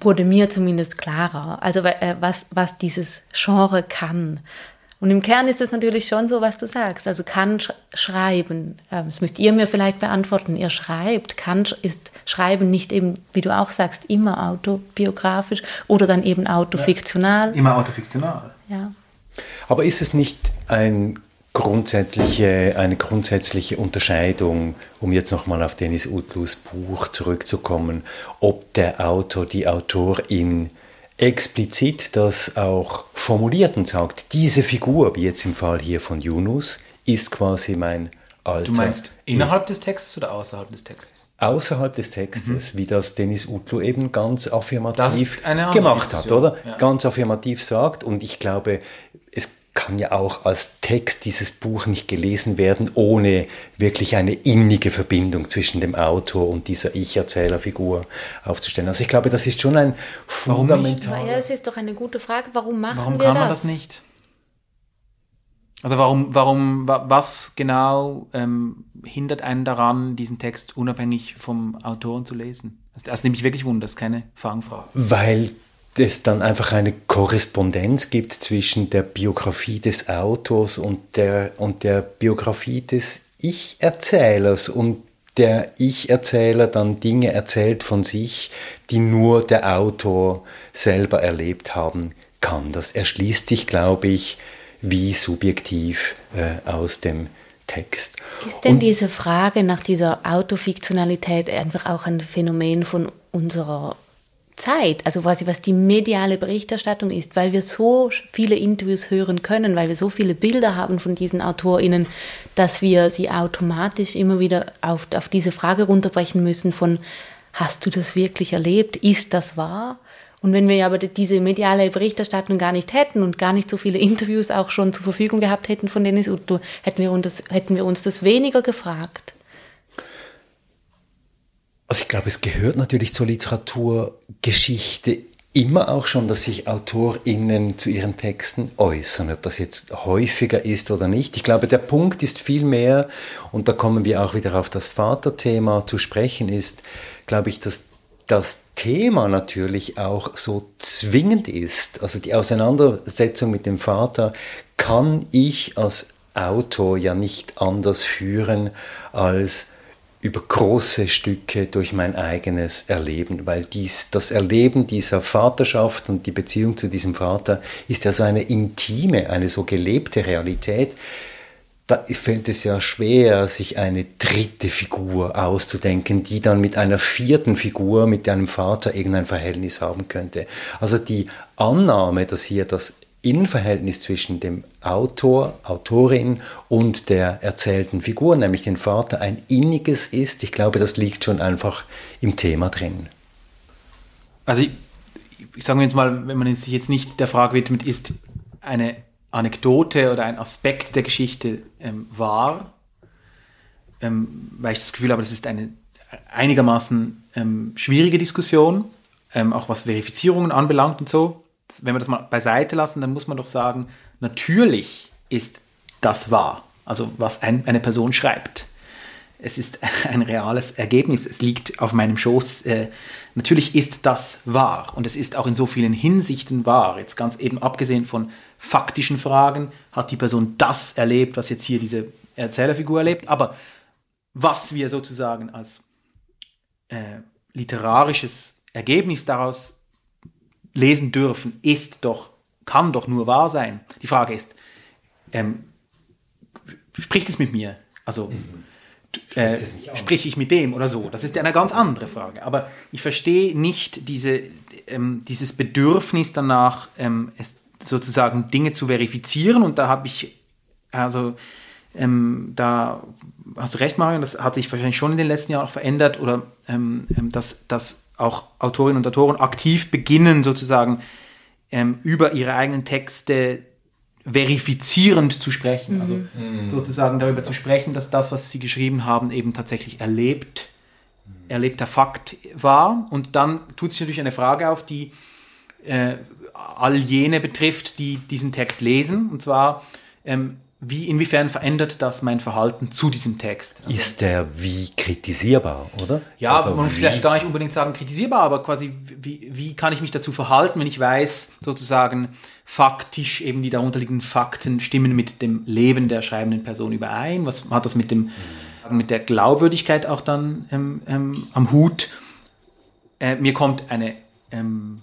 wurde mir zumindest klarer, also äh, was, was dieses Genre kann. Und im Kern ist es natürlich schon so, was du sagst. Also kann sch schreiben. Ähm, das müsst ihr mir vielleicht beantworten. Ihr schreibt. Kann ist Schreiben nicht eben, wie du auch sagst, immer autobiografisch oder dann eben autofiktional? Ja, immer autofiktional. Ja. Aber ist es nicht ein grundsätzliche, eine grundsätzliche Unterscheidung, um jetzt nochmal auf Dennis Utlus Buch zurückzukommen, ob der Autor, die Autorin explizit das auch formuliert und sagt, diese Figur, wie jetzt im Fall hier von Yunus, ist quasi mein alter... Du meinst innerhalb des Textes oder außerhalb des Textes? Außerhalb des Textes, mhm. wie das Dennis Utlu eben ganz affirmativ gemacht hat, oder? Ja. Ganz affirmativ sagt und ich glaube, kann ja auch als Text dieses Buch nicht gelesen werden, ohne wirklich eine innige Verbindung zwischen dem Autor und dieser Ich-Erzählerfigur aufzustellen. Also ich glaube, das ist schon ein fundamentaler... Ja, es ist doch eine gute Frage. Warum machen warum wir das? Warum kann man das nicht? Also warum, warum, was genau ähm, hindert einen daran, diesen Text unabhängig vom Autoren zu lesen? Das, das nimmt mich wirklich wunder, das ist keine Fangfrage. Weil es dann einfach eine Korrespondenz gibt zwischen der Biografie des Autors und der, und der Biografie des Ich-Erzählers und der Ich-Erzähler dann Dinge erzählt von sich, die nur der Autor selber erlebt haben kann. Das erschließt sich, glaube ich, wie subjektiv äh, aus dem Text. Ist denn und, diese Frage nach dieser Autofiktionalität einfach auch ein Phänomen von unserer Zeit, also quasi was die mediale Berichterstattung ist, weil wir so viele Interviews hören können, weil wir so viele Bilder haben von diesen AutorInnen, dass wir sie automatisch immer wieder auf, auf diese Frage runterbrechen müssen von, hast du das wirklich erlebt? Ist das wahr? Und wenn wir aber diese mediale Berichterstattung gar nicht hätten und gar nicht so viele Interviews auch schon zur Verfügung gehabt hätten von Dennis Utto, hätten wir uns das, hätten wir uns das weniger gefragt. Also ich glaube, es gehört natürlich zur Literaturgeschichte immer auch schon, dass sich AutorInnen zu ihren Texten äußern, ob das jetzt häufiger ist oder nicht. Ich glaube, der Punkt ist vielmehr, und da kommen wir auch wieder auf das Vaterthema zu sprechen, ist, glaube ich, dass das Thema natürlich auch so zwingend ist. Also die Auseinandersetzung mit dem Vater kann ich als Autor ja nicht anders führen als über große Stücke durch mein eigenes Erleben, weil dies, das Erleben dieser Vaterschaft und die Beziehung zu diesem Vater ist ja so eine intime, eine so gelebte Realität. Da fällt es ja schwer, sich eine dritte Figur auszudenken, die dann mit einer vierten Figur, mit einem Vater irgendein Verhältnis haben könnte. Also die Annahme, dass hier das Innenverhältnis zwischen dem Autor, Autorin und der erzählten Figur, nämlich den Vater, ein inniges ist. Ich glaube, das liegt schon einfach im Thema drin. Also ich, ich sage jetzt mal, wenn man sich jetzt nicht der Frage widmet, ist eine Anekdote oder ein Aspekt der Geschichte ähm, wahr, ähm, weil ich das Gefühl habe, das ist eine einigermaßen ähm, schwierige Diskussion, ähm, auch was Verifizierungen anbelangt und so wenn wir das mal beiseite lassen, dann muss man doch sagen, natürlich ist das wahr. Also was ein, eine Person schreibt. Es ist ein reales Ergebnis. Es liegt auf meinem Schoß. Äh, natürlich ist das wahr. Und es ist auch in so vielen Hinsichten wahr. Jetzt ganz eben abgesehen von faktischen Fragen, hat die Person das erlebt, was jetzt hier diese Erzählerfigur erlebt. Aber was wir sozusagen als äh, literarisches Ergebnis daraus lesen dürfen, ist doch kann doch nur wahr sein. Die Frage ist, ähm, spricht es mit mir? Also mhm. äh, sprich ich mit dem oder so? Das ist ja eine ganz andere Frage. Aber ich verstehe nicht diese, ähm, dieses Bedürfnis danach, ähm, es sozusagen Dinge zu verifizieren. Und da habe ich, also ähm, da hast du recht, Marion, das hat sich wahrscheinlich schon in den letzten Jahren verändert oder ähm, ähm, dass, dass auch Autorinnen und Autoren aktiv beginnen, sozusagen ähm, über ihre eigenen Texte verifizierend zu sprechen. Also mhm. Also sozusagen darüber zu sprechen, dass das, was sie geschrieben haben, eben tatsächlich erlebt, erlebter Fakt war. Und dann tut sich natürlich eine Frage auf, die äh, all jene betrifft, die diesen Text lesen. Und zwar, ähm, wie, inwiefern verändert das mein Verhalten zu diesem Text? Also, ist der wie kritisierbar, oder? Ja, oder man muss vielleicht gar nicht unbedingt sagen kritisierbar, aber quasi, wie, wie kann ich mich dazu verhalten, wenn ich weiß, sozusagen faktisch eben die darunterliegenden Fakten stimmen mit dem Leben der schreibenden Person überein? Was hat das mit, dem, mit der Glaubwürdigkeit auch dann ähm, ähm, am Hut? Äh, mir kommt eine ähm,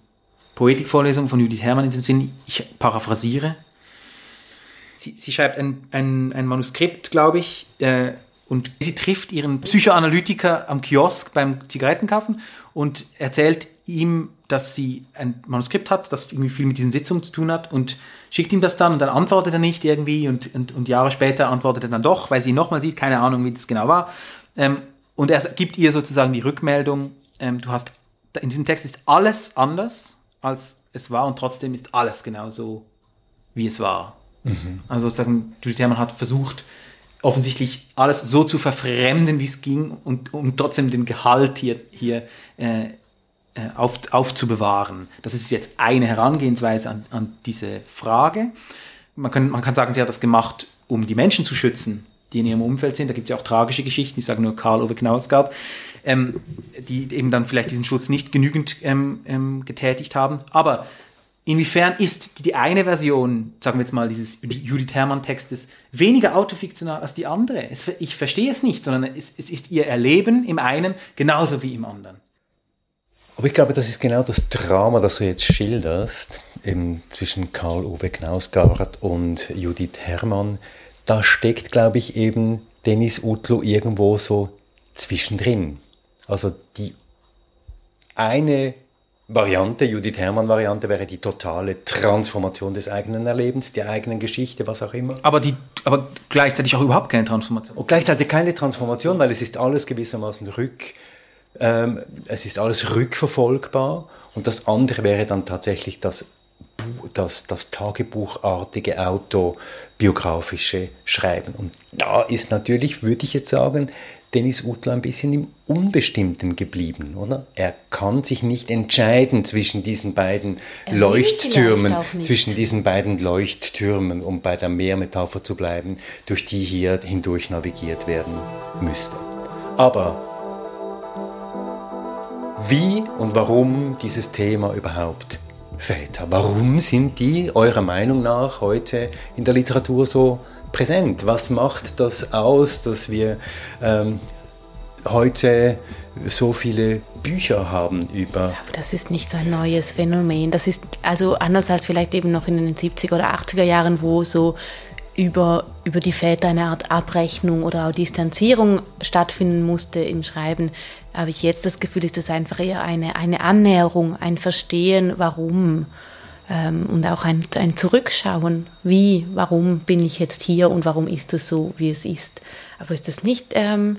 Poetikvorlesung von Judith Herrmann in den Sinn, ich paraphrasiere Sie, sie schreibt ein, ein, ein Manuskript, glaube ich, äh, und sie trifft ihren Psychoanalytiker am Kiosk beim Zigarettenkaufen und erzählt ihm, dass sie ein Manuskript hat, das irgendwie viel mit diesen Sitzungen zu tun hat und schickt ihm das dann und dann antwortet er nicht irgendwie und, und, und Jahre später antwortet er dann doch, weil sie ihn nochmal sieht, keine Ahnung, wie das genau war. Ähm, und er gibt ihr sozusagen die Rückmeldung, ähm, du hast, in diesem Text ist alles anders, als es war und trotzdem ist alles genau so, wie es war. Mhm. Also sozusagen, Judith Herrmann hat versucht, offensichtlich alles so zu verfremden, wie es ging, und um trotzdem den Gehalt hier, hier äh, äh, auf, aufzubewahren. Das ist jetzt eine Herangehensweise an, an diese Frage. Man kann, man kann sagen, sie hat das gemacht, um die Menschen zu schützen, die in ihrem Umfeld sind. Da gibt es ja auch tragische Geschichten, ich sage nur Karl-Ove Knausgard, ähm, die eben dann vielleicht diesen Schutz nicht genügend ähm, ähm, getätigt haben. Aber Inwiefern ist die eine Version, sagen wir jetzt mal, dieses Judith Herrmann-Textes weniger autofiktional als die andere? Es, ich verstehe es nicht, sondern es, es ist ihr Erleben im einen genauso wie im anderen. Aber ich glaube, das ist genau das Drama, das du jetzt schilderst, eben zwischen Karl-Uwe Knausgard und Judith Herrmann. Da steckt, glaube ich, eben Dennis Utlo irgendwo so zwischendrin. Also die eine Variante, Judith Herrmann-Variante, wäre die totale Transformation des eigenen Erlebens, der eigenen Geschichte, was auch immer. Aber, die, aber gleichzeitig auch überhaupt keine Transformation. Und gleichzeitig keine Transformation, weil es ist alles gewissermaßen rück, ähm, es ist alles rückverfolgbar. Und das andere wäre dann tatsächlich das, das, das tagebuchartige, autobiografische Schreiben. Und da ist natürlich, würde ich jetzt sagen, Dennis Utler ein bisschen im Unbestimmten geblieben, oder? Er kann sich nicht entscheiden zwischen diesen beiden er Leuchttürmen, zwischen diesen beiden Leuchttürmen, um bei der Meermetapher zu bleiben, durch die hier hindurch navigiert werden müsste. Aber wie und warum dieses Thema überhaupt Väter? Warum sind die eurer Meinung nach heute in der Literatur so präsent? Was macht das aus, dass wir ähm, heute so viele Bücher haben über. Aber das ist nicht so ein neues Phänomen. Das ist also anders als vielleicht eben noch in den 70er oder 80er Jahren, wo so über, über die Väter eine Art Abrechnung oder auch Distanzierung stattfinden musste im Schreiben, habe ich jetzt das Gefühl, ist das einfach eher eine, eine Annäherung, ein Verstehen, warum und auch ein, ein Zurückschauen, wie, warum bin ich jetzt hier und warum ist es so, wie es ist. Aber ist das nicht, ähm,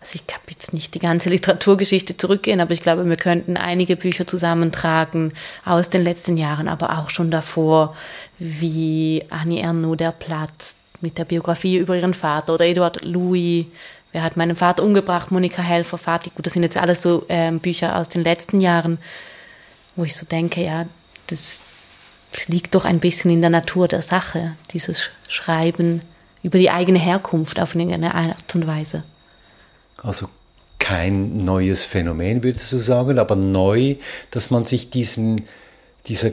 also ich kann jetzt nicht die ganze Literaturgeschichte zurückgehen, aber ich glaube, wir könnten einige Bücher zusammentragen aus den letzten Jahren, aber auch schon davor, wie Annie Ernaux, Der Platz, mit der Biografie über ihren Vater oder Eduard Louis, Wer hat meinen Vater umgebracht, Monika Helfer, Fatih, gut, das sind jetzt alles so ähm, Bücher aus den letzten Jahren, wo ich so denke, ja, das, es liegt doch ein bisschen in der Natur der Sache, dieses Schreiben über die eigene Herkunft auf eine Art und Weise. Also kein neues Phänomen, würdest du sagen, aber neu, dass man sich diesen, dieser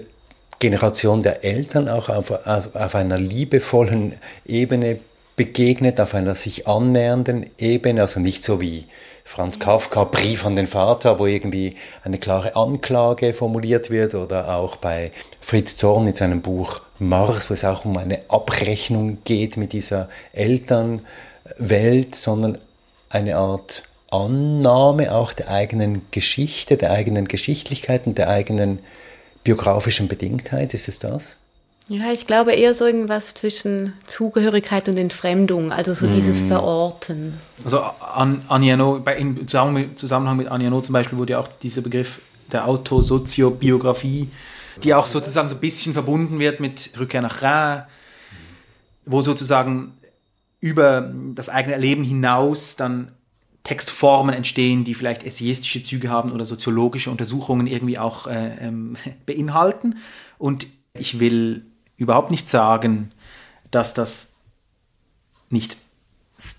Generation der Eltern auch auf, auf, auf einer liebevollen Ebene begegnet auf einer sich annähernden Ebene, also nicht so wie Franz Kafka Brief an den Vater, wo irgendwie eine klare Anklage formuliert wird oder auch bei Fritz Zorn in seinem Buch Mars, wo es auch um eine Abrechnung geht mit dieser Elternwelt, sondern eine Art Annahme auch der eigenen Geschichte, der eigenen Geschichtlichkeit und der eigenen biografischen Bedingtheit. Ist es das? Ja, ich glaube eher so irgendwas zwischen Zugehörigkeit und Entfremdung, also so mm. dieses Verorten. Also an Aniano, bei, im Zusammenhang mit Aniano zum Beispiel wurde ja auch dieser Begriff der Autosoziobiografie, die auch sozusagen so ein bisschen verbunden wird mit Rückkehr nach Rhin, wo sozusagen über das eigene Erleben hinaus dann Textformen entstehen, die vielleicht essayistische Züge haben oder soziologische Untersuchungen irgendwie auch äh, ähm, beinhalten. Und ich will überhaupt nicht sagen, dass das nicht,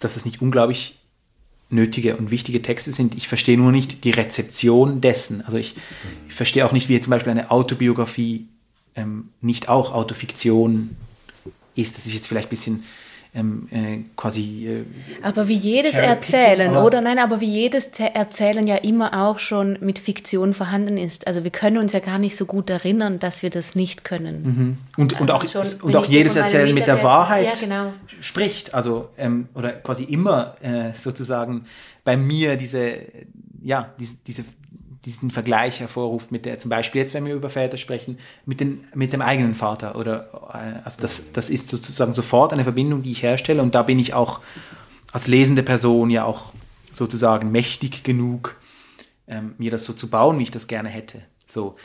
dass es nicht unglaublich nötige und wichtige Texte sind. Ich verstehe nur nicht die Rezeption dessen. Also ich, ich verstehe auch nicht, wie zum Beispiel eine Autobiografie ähm, nicht auch Autofiktion ist. Das ist jetzt vielleicht ein bisschen ähm, äh, quasi. Äh, aber wie jedes Erzählen, oder? oder? Nein, aber wie jedes Erzählen ja immer auch schon mit Fiktion vorhanden ist. Also wir können uns ja gar nicht so gut erinnern, dass wir das nicht können. Mhm. Und, also und auch, schon, und auch jedes Erzählen mit der Wahrheit ja, genau. spricht. Also, ähm, oder quasi immer äh, sozusagen bei mir diese, ja, diese, diese diesen Vergleich hervorruft mit der, zum Beispiel jetzt, wenn wir über Väter sprechen, mit, den, mit dem eigenen Vater. Oder, äh, also das, das ist sozusagen sofort eine Verbindung, die ich herstelle. Und da bin ich auch als lesende Person ja auch sozusagen mächtig genug, ähm, mir das so zu bauen, wie ich das gerne hätte. So.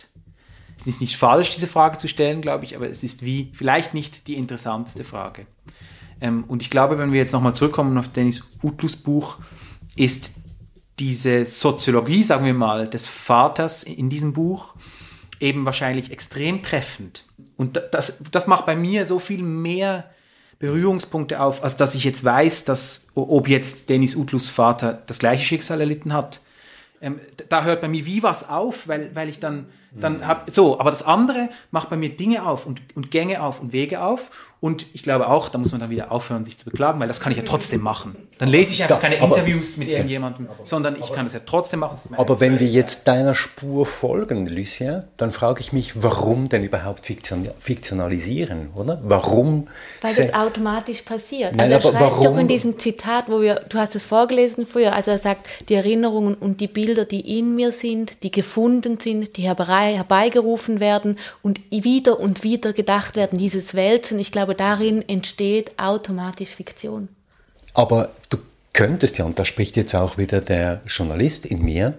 Es ist nicht falsch, diese Frage zu stellen, glaube ich, aber es ist wie vielleicht nicht die interessanteste Frage. Ähm, und ich glaube, wenn wir jetzt nochmal zurückkommen auf Dennis Utlus Buch, ist diese Soziologie, sagen wir mal, des Vaters in diesem Buch eben wahrscheinlich extrem treffend. Und das, das macht bei mir so viel mehr Berührungspunkte auf, als dass ich jetzt weiß, dass, ob jetzt Dennis Utlus Vater das gleiche Schicksal erlitten hat. Ähm, da hört bei mir wie was auf, weil, weil ich dann, dann mhm. habe, so, aber das andere macht bei mir Dinge auf und, und Gänge auf und Wege auf und ich glaube auch, da muss man dann wieder aufhören, sich zu beklagen, weil das kann ich ja trotzdem machen. Dann lese ich einfach da, keine aber, Interviews mit irgendjemandem, aber, sondern ich aber, kann es ja trotzdem machen. Aber wenn wir jetzt deiner Spur folgen, Lucien, dann frage ich mich, warum denn überhaupt fiktionalisieren, oder? Warum? Weil das automatisch passiert. Nein, also er schreibt warum? doch in diesem Zitat, wo wir, du hast es vorgelesen früher, also er sagt, die Erinnerungen und die Bilder, die in mir sind, die gefunden sind, die herbeigerufen werden und wieder und wieder gedacht werden, dieses Wälzen, ich glaube, darin entsteht automatisch Fiktion. Aber du könntest ja, und da spricht jetzt auch wieder der Journalist in mir,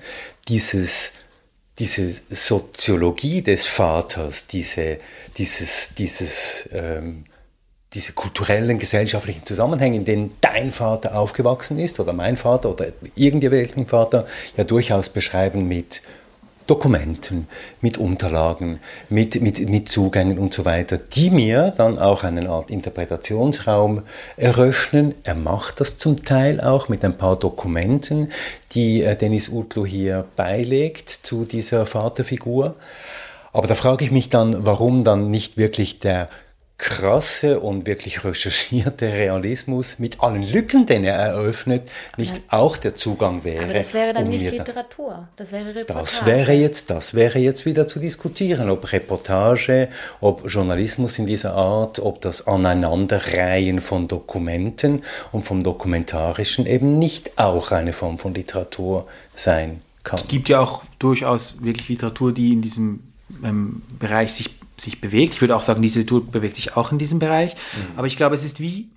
dieses, diese Soziologie des Vaters, diese, dieses, dieses, ähm, diese kulturellen, gesellschaftlichen Zusammenhänge, in denen dein Vater aufgewachsen ist oder mein Vater oder irgendwelchen Vater ja durchaus beschreiben mit Dokumenten, mit Unterlagen, mit, mit, mit Zugängen und so weiter, die mir dann auch eine Art Interpretationsraum eröffnen. Er macht das zum Teil auch mit ein paar Dokumenten, die äh, Dennis Utlu hier beilegt zu dieser Vaterfigur. Aber da frage ich mich dann, warum dann nicht wirklich der krasse und wirklich recherchierte Realismus mit allen Lücken, den er eröffnet, nicht ja. auch der Zugang wäre. Aber das wäre dann um nicht Literatur, das wäre Reportage. Das wäre jetzt, das wäre jetzt wieder zu diskutieren, ob Reportage, ob Journalismus in dieser Art, ob das Aneinanderreihen von Dokumenten und vom Dokumentarischen eben nicht auch eine Form von Literatur sein kann. Es gibt ja auch durchaus wirklich Literatur, die in diesem ähm, Bereich sich sich bewegt. Ich würde auch sagen, diese Literatur bewegt sich auch in diesem Bereich. Mhm. Aber ich glaube, es ist wie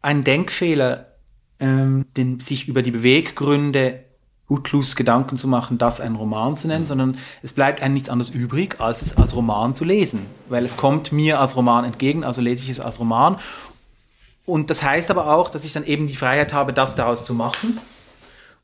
ein Denkfehler, ähm, den, sich über die Beweggründe Utlus Gedanken zu machen, das einen Roman zu nennen, mhm. sondern es bleibt einem nichts anderes übrig, als es als Roman zu lesen. Weil es kommt mir als Roman entgegen, also lese ich es als Roman. Und das heißt aber auch, dass ich dann eben die Freiheit habe, das daraus zu machen.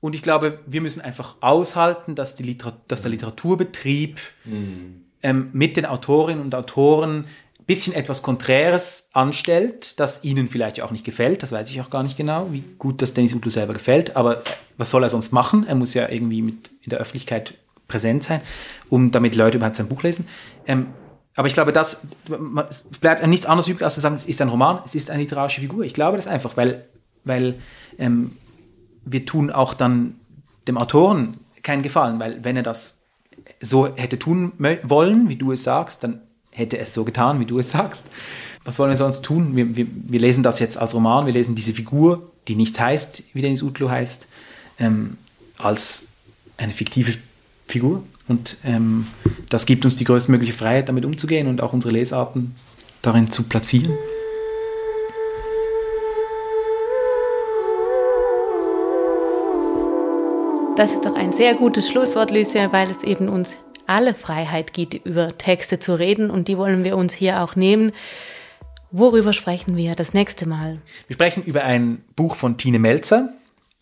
Und ich glaube, wir müssen einfach aushalten, dass, die Literat dass der Literaturbetrieb mhm ähm, mit den Autorinnen und Autoren ein bisschen etwas Konträres anstellt, das ihnen vielleicht auch nicht gefällt. Das weiß ich auch gar nicht genau, wie gut das Dennis Utlu selber gefällt. Aber was soll er sonst machen? Er muss ja irgendwie mit in der Öffentlichkeit präsent sein, um damit Leute überhaupt sein Buch lesen. Ähm, aber ich glaube, das bleibt nichts anderes übrig, als zu sagen, es ist ein Roman, es ist eine literarische Figur. Ich glaube das einfach, weil, weil ähm, wir tun auch dann dem Autoren keinen Gefallen, weil wenn er das so hätte tun wollen, wie du es sagst, dann hätte es so getan, wie du es sagst. Was wollen wir sonst tun? Wir, wir, wir lesen das jetzt als Roman, wir lesen diese Figur, die nichts heißt, wie Dennis Utlu heißt, ähm, als eine fiktive Figur. Und ähm, das gibt uns die größtmögliche Freiheit, damit umzugehen und auch unsere Lesarten darin zu platzieren. Das ist doch ein sehr gutes Schlusswort, Lucia, weil es eben uns alle Freiheit gibt, über Texte zu reden und die wollen wir uns hier auch nehmen. Worüber sprechen wir das nächste Mal? Wir sprechen über ein Buch von Tine Melzer,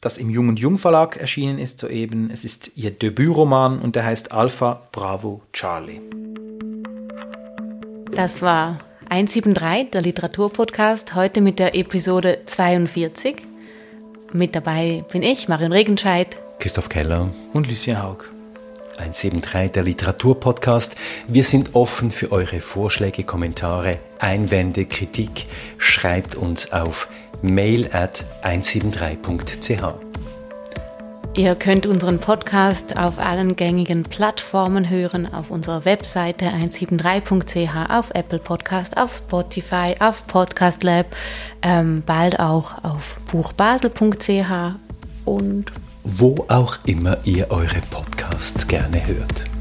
das im Jung und Jung Verlag erschienen ist soeben. Es ist ihr Debütroman und der heißt Alpha Bravo Charlie. Das war 173, der Literaturpodcast, heute mit der Episode 42. Mit dabei bin ich, Marin Regenscheid, Christoph Keller und Lucien Haug. 173, der Literaturpodcast. Wir sind offen für eure Vorschläge, Kommentare, Einwände, Kritik. Schreibt uns auf mail at 173.ch. Ihr könnt unseren Podcast auf allen gängigen Plattformen hören, auf unserer Webseite 173.ch, auf Apple Podcast, auf Spotify, auf Podcast Lab, ähm, bald auch auf buchbasel.ch und wo auch immer ihr eure Podcasts gerne hört.